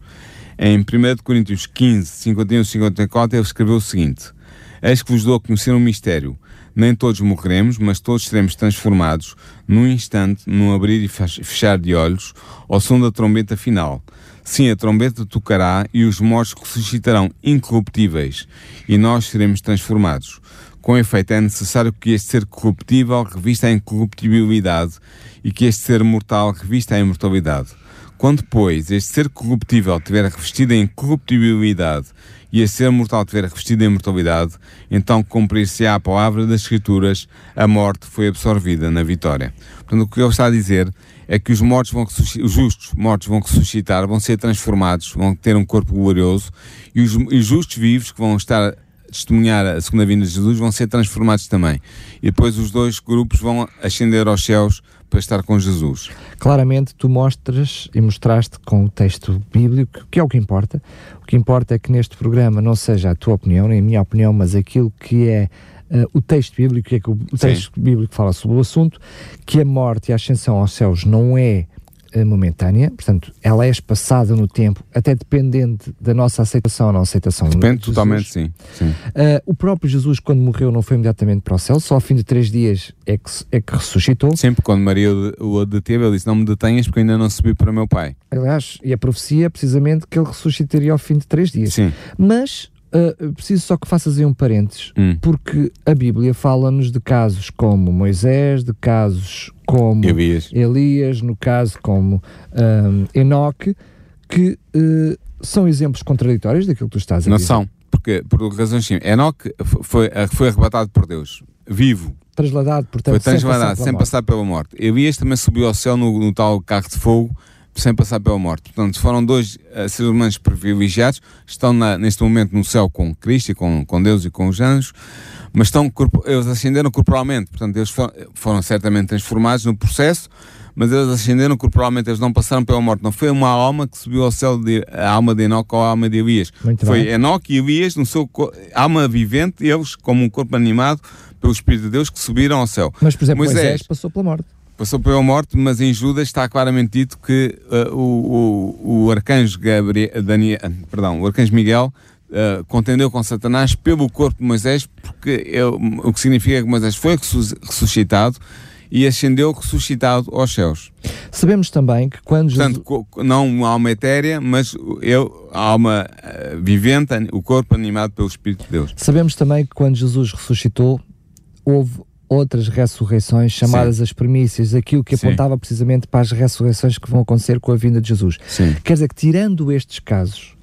Em 1 Coríntios 15, 51 e 54, ele escreveu o seguinte: Eis que vos dou a conhecer um mistério. Nem todos morreremos, mas todos seremos transformados, num instante, num abrir e fechar de olhos, ao som da trombeta final. Sim, a trombeta tocará e os mortos ressuscitarão incorruptíveis, e nós seremos transformados. Com efeito, é necessário que este ser corruptível revista a incorruptibilidade e que este ser mortal revista a imortalidade. Quando, pois, este ser corruptível tiver revestido em corruptibilidade e a ser mortal tiver revestido em mortalidade, então cumprir-se-á a palavra das Escrituras, a morte foi absorvida na vitória. Portanto, o que ele está a dizer é que os mortos vão os justos mortos vão ressuscitar, vão ser transformados, vão ter um corpo glorioso, e os, e os justos vivos que vão estar a testemunhar a segunda vinda de Jesus vão ser transformados também. E depois os dois grupos vão ascender aos céus para estar com Jesus. Claramente tu mostras e mostraste com o texto bíblico, que é o que importa. O que importa é que neste programa não seja a tua opinião, nem a minha opinião, mas aquilo que é uh, o texto bíblico, que é que o, texto Sim. bíblico fala sobre o assunto, que a morte e a ascensão aos céus não é momentânea, portanto, ela é espaçada no tempo, até dependente da nossa aceitação ou não aceitação. Depende totalmente, sim. sim. Uh, o próprio Jesus, quando morreu, não foi imediatamente para o céu, só ao fim de três dias é que, é que ressuscitou. Sempre quando Maria o deteve, ele disse: Não me detenhas porque ainda não subi para o meu pai. Aliás, e a profecia é precisamente que ele ressuscitaria ao fim de três dias. Sim. Mas Uh, preciso só que faças aí um parênteses, hum. porque a Bíblia fala-nos de casos como Moisés, de casos como Elias, Elias no caso como um, Enoque, que uh, são exemplos contraditórios daquilo que tu estás a Não dizer. são, porque, por razões simples. Enoque foi, foi arrebatado por Deus, vivo, trasladado, portanto, foi trasladado, sem, passar, pela morte. Elias também subiu ao céu no, no, tal carro de fogo, sem passar pela morte. Portanto, foram dois uh, seres humanos privilegiados, estão na, neste momento no céu com Cristo e com, com Deus e com os anjos, mas estão, eles ascenderam corporalmente, portanto, eles foram, foram certamente transformados no processo, mas eles ascenderam corporalmente, eles não passaram pela morte. Não foi uma alma que subiu ao céu, de, a alma de Enoque ou a alma de Elias. Muito foi bem. Enoque e Elias, no seu alma vivente, eles, como um corpo animado pelo Espírito de Deus, que subiram ao céu. Mas, por exemplo, Moisés, Moisés passou pela morte. Passou pela morte, mas em Judas está claramente dito que uh, o, o, o, arcanjo Gabriel, Daniel, perdão, o arcanjo Miguel Uh, contendeu com Satanás pelo corpo de Moisés, porque eu, o que significa que Moisés foi ressuscitado e ascendeu ressuscitado aos céus. Sabemos também que quando Portanto, Jesus... não uma alma etérea, mas eu, a alma uh, vivente, o corpo animado pelo Espírito de Deus. Sabemos também que quando Jesus ressuscitou, houve outras ressurreições chamadas Sim. as primícias, aquilo que apontava Sim. precisamente para as ressurreições que vão acontecer com a vinda de Jesus. Sim. Quer dizer que, tirando estes casos,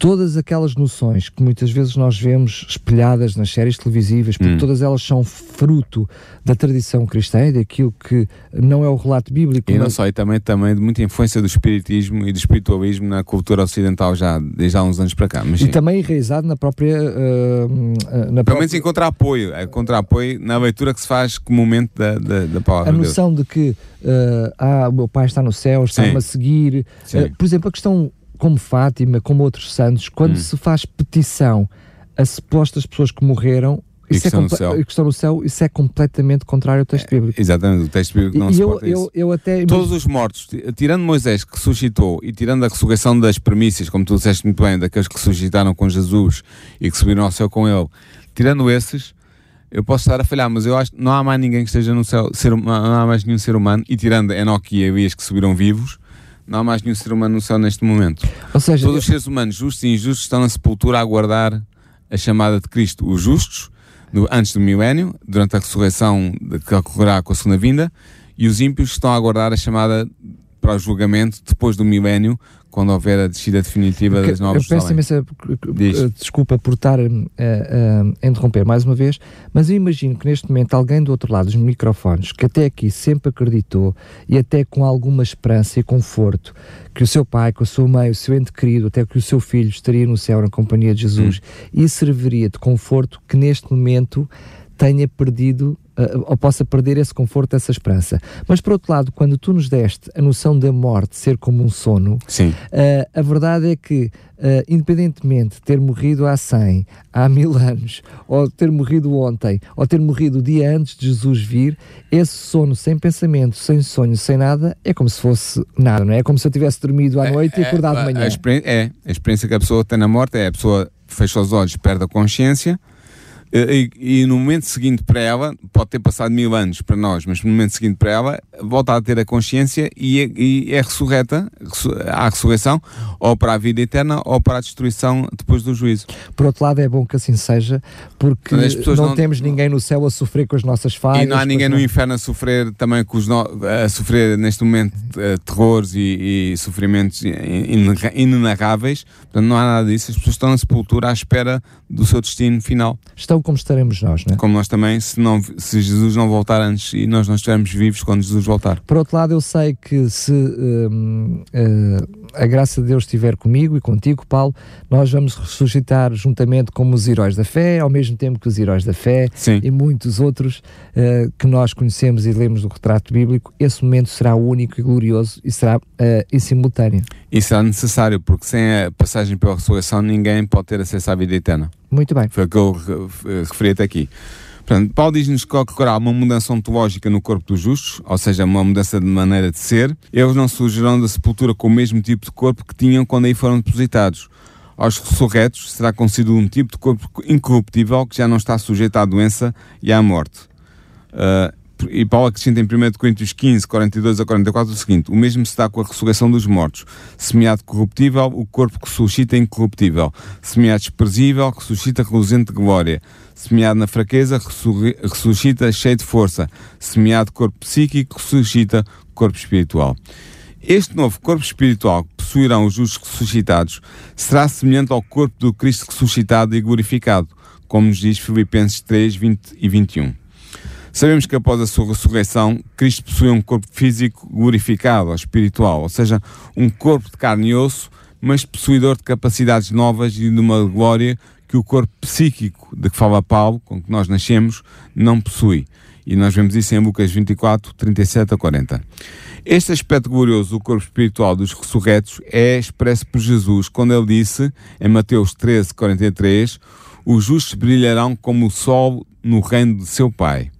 todas aquelas noções que muitas vezes nós vemos espelhadas nas séries televisivas, porque hum. todas elas são fruto da tradição cristã e daquilo que não é o relato bíblico. E não mas... só, e também, também de muita influência do espiritismo e do espiritualismo na cultura ocidental já desde há uns anos para cá. Mas, e também enraizado na própria... Uh, na Pelo própria... menos encontrar apoio, é encontrar apoio na leitura que se faz comumente da, da, da palavra A noção de, de que uh, ah, o meu pai está no céu, está-me a seguir. Uh, por exemplo, a questão como Fátima, como outros santos, quando hum. se faz petição a supostas pessoas que morreram e que, é estão no céu. que estão no céu, isso é completamente contrário ao texto é, bíblico. É, exatamente, o texto bíblico não e suporta eu, eu, eu até Todos os mortos, tirando Moisés que ressuscitou e tirando a ressurreição das premissas, como tu disseste muito bem, daqueles que ressuscitaram com Jesus e que subiram ao céu com ele, tirando esses, eu posso estar a falhar, mas eu acho que não há mais ninguém que esteja no céu, ser, não há mais nenhum ser humano, e tirando Enoque e Elias que subiram vivos, não há mais nenhum ser humano no céu neste momento. Ou seja, Todos eu... os seres humanos, justos e injustos, estão na sepultura a aguardar a chamada de Cristo. Os justos, antes do milénio, durante a ressurreição que ocorrerá com a segunda vinda, e os ímpios estão a aguardar a chamada para o julgamento depois do milénio, quando houver a descida definitiva das novas Eu peço imensa desculpa por estar a, a, a, interromper mais uma vez, mas eu imagino que neste momento alguém do outro lado dos microfones, que até aqui sempre acreditou e até com alguma esperança e conforto que o seu pai, com a sua mãe, o seu ente querido, até que o seu filho estaria no céu na companhia de Jesus hum. e serviria de conforto que neste momento tenha perdido uh, ou possa perder esse conforto, essa esperança. Mas por outro lado, quando tu nos deste a noção da morte ser como um sono, uh, a verdade é que, uh, independentemente de ter morrido há 100, há mil anos, ou ter morrido ontem, ou ter morrido o dia antes de Jesus vir, esse sono sem pensamento, sem sonho, sem nada, é como se fosse nada, não é? É como se eu tivesse dormido à é, noite é, e acordado de manhã. A é, a experiência que a pessoa tem na morte é a pessoa fecha os olhos, perde a consciência e, e, no momento seguinte para ela, pode ter passado mil anos para nós, mas no momento seguinte para ela, volta a ter a consciência e é, e é ressurreta, há ressurreição, ou para a vida eterna ou para a destruição depois do juízo. Por outro lado, é bom que assim seja, porque não, não, temos ninguém no céu a sofrer com as nossas falhas. E não há ninguém no inferno a sofrer também com os no, a sofrer neste momento uh, terrores e, e sofrimentos inenarráveis. Portanto, não há nada disso. As pessoas estão na sepultura à espera do seu destino final. Estão como estaremos nós, não é? Como nós também, se, não, se Jesus não voltar antes e nós não estivermos vivos quando Jesus voltar. Por outro lado, eu sei que se uh, uh, a graça de Deus estiver comigo e contigo, Paulo, nós vamos ressuscitar juntamente como os heróis da fé, ao mesmo tempo que os heróis da fé Sim. e muitos outros uh, que nós conhecemos e lemos do retrato bíblico. Esse momento será único e glorioso e será em simultâneo. E será necessário, porque sem a passagem pela ressurreição ninguém pode ter acesso à vida eterna. Muito bem. Foi o que eu referi até aqui. Portanto, Paulo diz-nos que ocorrerá uma mudança ontológica no corpo dos justos, ou seja, uma mudança de maneira de ser. Eles não surgirão da sepultura com o mesmo tipo de corpo que tinham quando aí foram depositados. Aos ressurretos será concedido um tipo de corpo incorruptível que já não está sujeito à doença e à morte. Uh, e Paulo acrescenta em 1 Coríntios 15, 42 a 44 o seguinte: O mesmo se dá com a ressurreição dos mortos. Semeado corruptível, o corpo que suscita incorruptível. Semeado desprezível, que suscita reluzente glória. Semeado na fraqueza, ressuscita cheio de força. Semeado corpo psíquico, ressuscita corpo espiritual. Este novo corpo espiritual que possuirão os justos ressuscitados será semelhante ao corpo do Cristo ressuscitado e glorificado, como nos diz Filipenses 3, 20 e 21. Sabemos que após a sua ressurreição, Cristo possui um corpo físico glorificado, espiritual, ou seja, um corpo de carne e osso, mas possuidor de capacidades novas e de uma glória que o corpo psíquico de que fala Paulo, com que nós nascemos, não possui. E nós vemos isso em Lucas 24, 37 a 40. Este aspecto glorioso do corpo espiritual dos ressurretos é expresso por Jesus quando ele disse, em Mateus 13, 43, os justos brilharão como o sol no reino de seu Pai.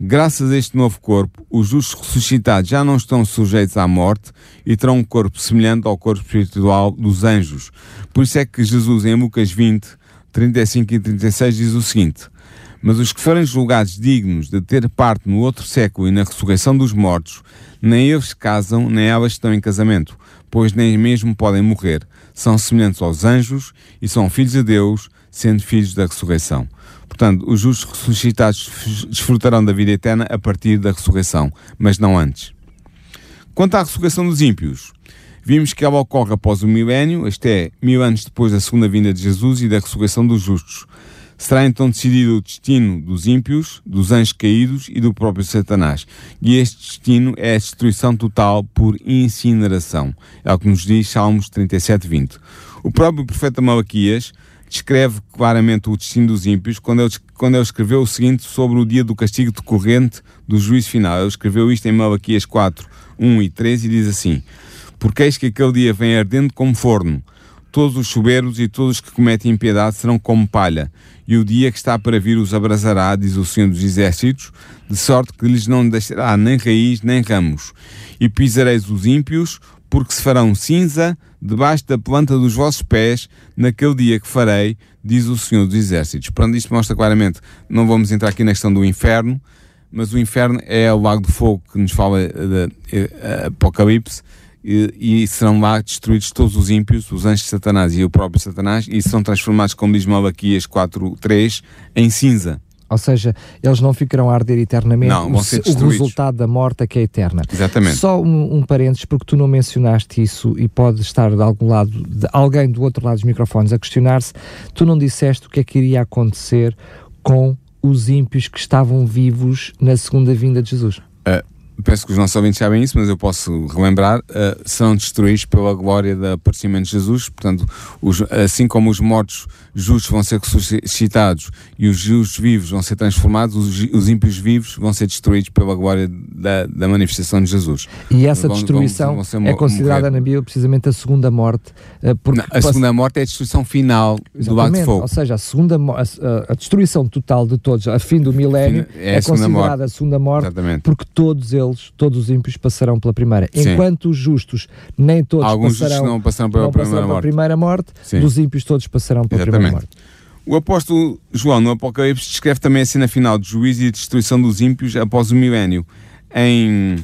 Graças a este novo corpo, os justos ressuscitados já não estão sujeitos à morte e terão um corpo semelhante ao corpo espiritual dos anjos. Por isso é que Jesus, em Lucas 20, 35 e 36, diz o seguinte: Mas os que forem julgados dignos de ter parte no outro século e na ressurreição dos mortos, nem eles casam, nem elas estão em casamento, pois nem mesmo podem morrer. São semelhantes aos anjos e são filhos de Deus, sendo filhos da ressurreição. Portanto, os justos ressuscitados desfrutarão da vida eterna a partir da ressurreição, mas não antes. Quanto à ressurreição dos ímpios, vimos que ela ocorre após o milénio, isto é, mil anos depois da segunda vinda de Jesus e da ressurreição dos justos. Será então decidido o destino dos ímpios, dos anjos caídos e do próprio Satanás. E este destino é a destruição total por incineração. É o que nos diz Salmos 37, 20. O próprio profeta Malaquias descreve claramente o destino dos ímpios quando ele, quando ele escreveu o seguinte sobre o dia do castigo decorrente do juízo final. Ele escreveu isto em Malaquias 4, 1 e 3 e diz assim: Porque eis que aquele dia vem ardendo como forno, todos os soberbos e todos os que cometem impiedade serão como palha, e o dia que está para vir os abrasará, diz o Senhor dos Exércitos, de sorte que lhes não deixará nem raiz nem ramos. E pisareis os ímpios, porque se farão cinza debaixo da planta dos vossos pés naquele dia que farei, diz o Senhor dos Exércitos. Pronto, isto mostra claramente, não vamos entrar aqui na questão do inferno, mas o inferno é o lago de fogo que nos fala de, Apocalipse, e, e, serão lá destruídos todos os ímpios, os anjos de Satanás e o próprio Satanás, e são transformados, como diz Malaquias 4.3, em cinza. Ou seja, eles não ficarão a arder eternamente. Não, vão ser o, o resultado da morte é que é eterna. Exatamente. Só um, um parênteses, porque tu não mencionaste isso e pode estar de algum lado, de alguém do outro lado dos microfones a questionar-se. Tu não disseste o que é que iria acontecer com os ímpios que estavam vivos na segunda vinda de Jesus. Uh, penso que os nossos ouvintes sabem isso, mas eu posso relembrar, uh, são destruídos pela glória do aparecimento de Jesus, portanto, os, assim como os mortos justos vão ser ressuscitados e os justos vivos vão ser transformados, os, os ímpios vivos vão ser destruídos pela glória da, da manifestação de Jesus. E essa vão, destruição vão, vão é considerada na Bíblia precisamente a segunda morte. Uh, porque Não, a segunda morte é a destruição final Exatamente, do lago de fogo. Ou seja, a, segunda, a, a, destruição total de todos, a fim do milénio, é, é a considerada morte. a segunda morte, porque todos eles todos os ímpios, passarão pela primeira. Sim. Enquanto os justos, nem todos Alguns passarão, não passarão pela, não primeira, passarão primeira morte, Sim. dos ímpios todos passarão pela Exatamente. primeira morte. O apóstolo João, no Apocalipse, descreve também a cena final de juízo e destruição dos ímpios após o milénio. Em,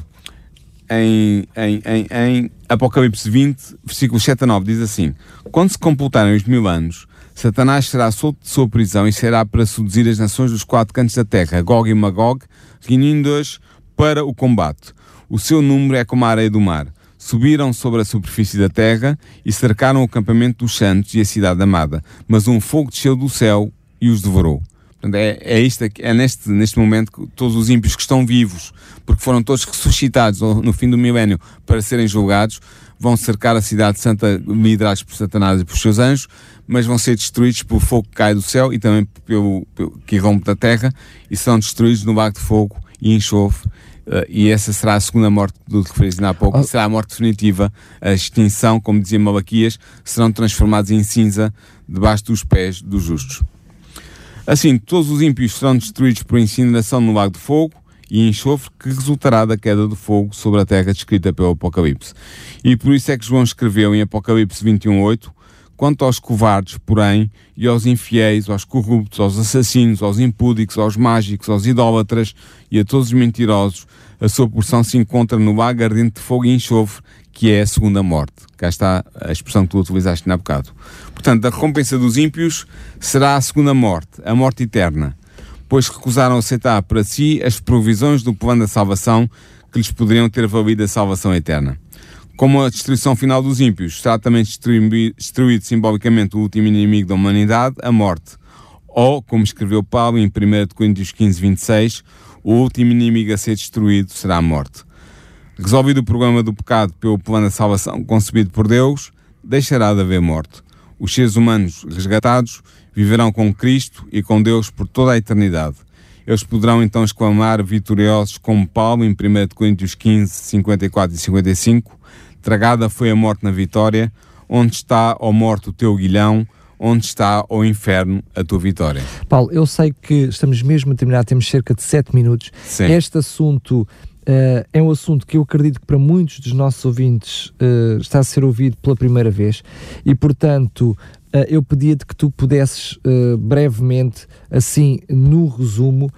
em, em, em, em Apocalipse 20, versículos 7 a 9, diz assim: Quando se completarem os mil anos, Satanás será solto de sua prisão e será para seduzir as nações dos quatro cantos da terra, Gog e Magog, reunindo-as para o combate. O seu número é como a areia do mar. Subiram sobre a superfície da terra e cercaram o acampamento dos santos e a cidade amada. Mas um fogo desceu do céu e os devorou. Portanto, é, é, isto, é neste, neste momento que todos os ímpios que estão vivos, porque foram todos ressuscitados no fim do milénio para serem julgados, vão cercar a cidade santa liderados por Satanás e por seus anjos, mas vão ser destruídos pelo fogo que cai do céu e também pelo, pelo que rompe da terra e serão destruídos no lago de fogo e enxofre. Uh, e essa será a segunda morte do que referi há pouco, oh. será a morte definitiva, a extinção, como dizia Malaquias, serão transformados em cinza debaixo dos pés dos justos. Assim, todos os ímpios serão destruídos por incineração no lago de fogo e enxofre que resultará da queda do fogo sobre a terra descrita pelo Apocalipse. E por isso é que João escreveu em Apocalipse 21.8 Quanto aos covardes, porém, e aos infiéis, aos corruptos, aos assassinos, aos impúdicos, aos mágicos, aos idólatras e a todos os mentirosos, a sua porção se encontra no lago ardente de fogo e enxofre, que é a segunda morte. Cá está a expressão que tu utilizaste na bocado. Portanto, a recompensa dos ímpios será a segunda morte, a morte eterna, pois recusaram aceitar para si as provisões do plano da salvação que lhes poderiam ter valido a salvação eterna. Como a destruição final dos ímpios será também destruído simbolicamente o último inimigo da humanidade, a morte. Ou, como escreveu Paulo em 1 Coríntios 15, 26, O último inimigo a ser destruído será a morte. Resolvido o problema do pecado pelo plano da salvação concebido por Deus, deixará de haver morte. Os seres humanos resgatados viverão com Cristo e com Deus por toda a eternidade. Eles poderão então exclamar vitoriosos como Paulo em 1 Coríntios 15, 54 e 55 Tragada foi a morte na vitória, onde está, ó morte, o teu guilhão, onde está, ó inferno, a tua vitória. Paulo, eu sei que estamos mesmo a terminar, temos cerca de 7 minutos. Sim. Este assunto Uh, é um assunto que eu acredito que para muitos dos nossos ouvintes uh, está a ser ouvido pela primeira vez e, portanto, eu pedia-te que tu pudesses brevemente, assim, no resumo,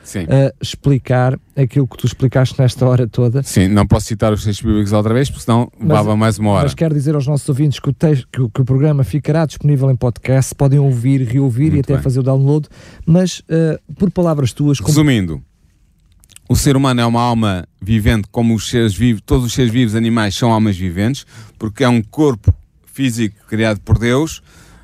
explicar aquilo que tu explicaste nesta hora toda. Sim, não posso citar os textos bíblicos outra vez, porque senão baba mais uma hora. Mas quero dizer aos nossos ouvintes que o, texto, que, que o programa ficará disponível em podcast, podem ouvir, reouvir Muito e até bem. fazer o download, mas por palavras tuas... Como... Resumindo, o ser humano é uma alma vivente, como os seres vivos, todos os seres vivos animais são almas viventes, porque é um corpo físico criado por Deus,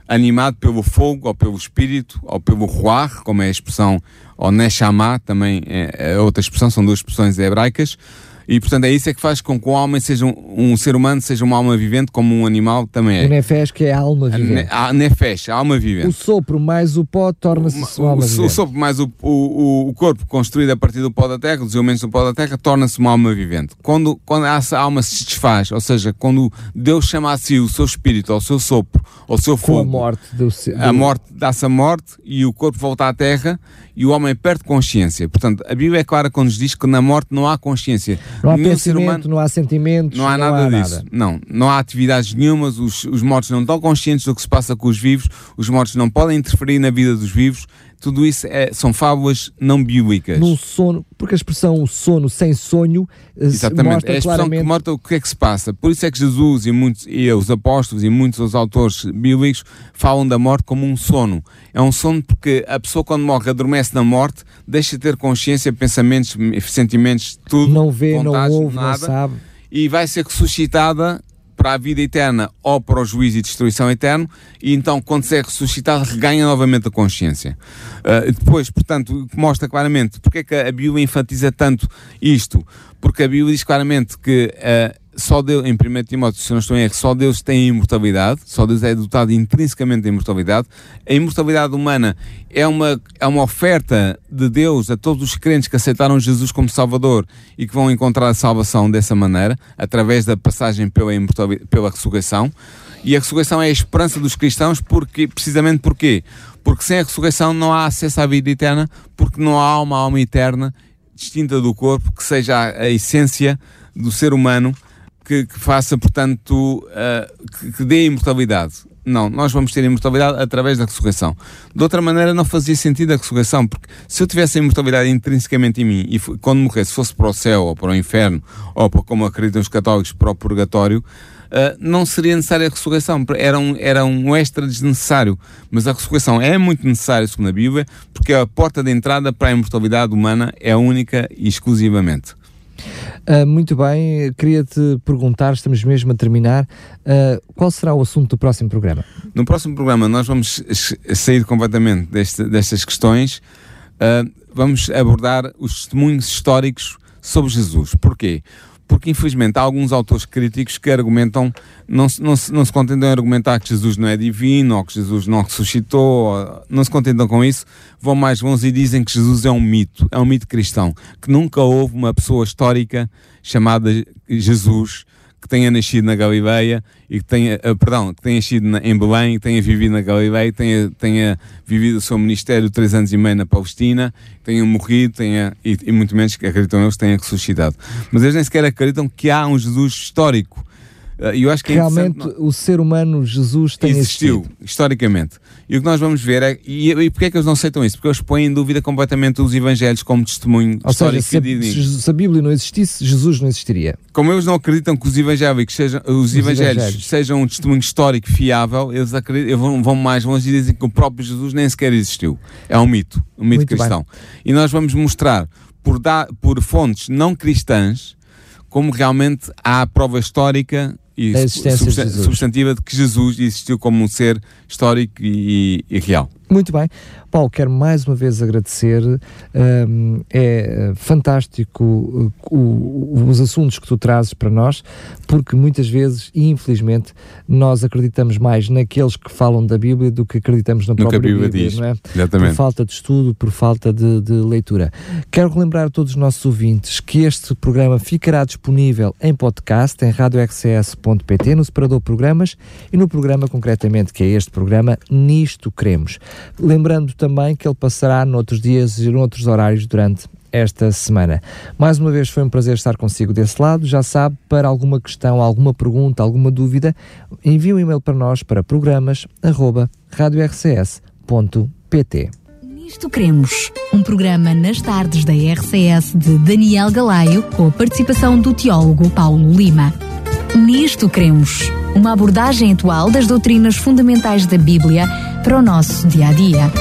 animado pelo fogo, ou pelo espírito, ou pelo ruar, como é a expressão, ou neshama, também é, é outra expressão, são duas expressões hebraicas, e portanto é isso é que faz com que o homem seja um, um ser humano, seja uma alma vivente, como um animal também é. O nefesh que é a alma vivente. A, a nefesh, a alma vivente. O sopro mais o pó torna-se uma alma o, vivente. O sopro mais o, o, o, corpo construído a partir do pó da terra, dos elementos do pó da terra, torna-se uma alma vivente. Quando, quando essa alma se desfaz, ou seja, quando Deus chama a si o seu espírito, ou o seu sopro, ou o seu fogo, com a morte, do, do... a morte dá-se a morte e o corpo volta à terra e o homem perde consciência. Portanto, a Bíblia é clara quando nos diz que na morte não há consciência. Não há Nenhum pensamento, humano, não há sentimentos, não há não nada há disso. Nada. Não, não há atividades nenhumas, os, os mortos não estão conscientes do que se passa com os vivos, os mortos não podem interferir na vida dos vivos, tudo isso é, são fábulas não bíblicas. Num sono, porque a expressão sono sem sonho eh, Exatamente. mostra é a expressão claramente... que mostra o que é que se passa. Por isso é que Jesus e, muitos, e os apóstolos e muitos dos autores bíblicos falam da morte como um sono. É um sono porque a pessoa quando morre adormece na morte, deixa de ter consciência, pensamentos, sentimentos, tudo. Não vê, vontades, não ouve, nada, não sabe. E vai ser ressuscitada para a vida eterna ou para o juízo e destruição eterno, e então, quando se é ressuscitado, reganha novamente a consciência. Uh, depois, portanto, mostra claramente porque é que a Bíblia enfatiza tanto isto, porque a Bíblia diz claramente que uh, só Deus, em 1 Timóteo, se não estou em erro, só Deus tem imortalidade, só Deus é dotado intrinsecamente de imortalidade. A imortalidade humana é uma, é uma oferta de Deus a todos os crentes que aceitaram Jesus como Salvador e que vão encontrar a salvação dessa maneira, através da passagem pela, pela ressurreição. E a ressurreição é a esperança dos cristãos, porque, precisamente porquê? Porque sem a ressurreição não há acesso à vida eterna, porque não há uma alma eterna distinta do corpo que seja a essência do ser humano que, que faça, portanto, uh, que, que dê imortalidade. Não, nós vamos ter imortalidade através da ressurreição. De outra maneira, não fazia sentido a ressurreição, porque se eu tivesse a imortalidade intrinsecamente em mim e quando morresse fosse para o céu ou para o inferno, ou para, como acreditam os católicos, para o purgatório, uh, não seria necessária a ressurreição. Era um, era um extra desnecessário. Mas a ressurreição é muito necessária, segundo a Bíblia, porque a porta de entrada para a imortalidade humana é única e exclusivamente. Uh, muito bem, queria-te perguntar, estamos mesmo a terminar, uh, qual será o assunto do próximo programa? No próximo programa nós vamos sair completamente deste, destas questões, uh, vamos abordar os testemunhos históricos sobre Jesus. Porquê? Porque infelizmente há alguns autores críticos que argumentam, não, não, não se contentam em argumentar que Jesus não é divino, ou que Jesus não ressuscitou, não se contentam com isso, vão mais longe e dizem que Jesus é um mito, é um mito cristão, que nunca houve uma pessoa histórica chamada Jesus que tenha nascido na Galileia e que tenha, uh, perdão, que tenha nascido na, em Belém, que tenha vivido na Galileia, tenha, tenha vivido o seu ministério três anos e meio na Palestina, tenha morrido, tenha, e, e muito menos que acreditam eles tenha ressuscitado. Mas eles nem sequer acreditam que há um Jesus histórico eu acho que é Realmente o ser humano, Jesus, tem existiu, existido. historicamente. E o que nós vamos ver é. E, e porquê é que eles não aceitam isso? Porque eles põem em dúvida completamente os evangelhos como testemunho Ou histórico seja, se, se, a Bíblia não existisse, Jesus não existiria. Como eles não acreditam que os evangélicos sejam, os, os evangelhos, evangelhos, sejam um testemunho histórico fiável, eles acreditam, vão, vão mais longe e dizem que o próprio Jesus nem sequer existiu. É um mito, um mito Muito cristão. Bem. E nós vamos mostrar por, dar, por fontes não cristãs como realmente há prova histórica e substantiva de que Jesus existiu como um ser histórico e, e real. Muito bem. Paulo, quero mais uma vez agradecer. Um, é fantástico uh, o, os assuntos que tu trazes para nós, porque muitas vezes, infelizmente, nós acreditamos mais naqueles que falam da Bíblia do que acreditamos na própria Bíblia, Bíblia diz. não é? Exatamente. Por falta de estudo, por falta de, de leitura. Quero relembrar a todos os nossos ouvintes que este programa ficará disponível em podcast em radiorcs.pt, no separador programas e no programa concretamente, que é este programa, Nisto Cremos. Lembrando também que ele passará noutros dias e noutros horários durante esta semana. Mais uma vez foi um prazer estar consigo desse lado. Já sabe, para alguma questão, alguma pergunta, alguma dúvida, envie um e-mail para nós para programas@radiorcs.pt. Nisto Cremos, um programa nas tardes da RCS de Daniel Galaio, com a participação do teólogo Paulo Lima. Nisto Cremos, uma abordagem atual das doutrinas fundamentais da Bíblia para o nosso dia a dia.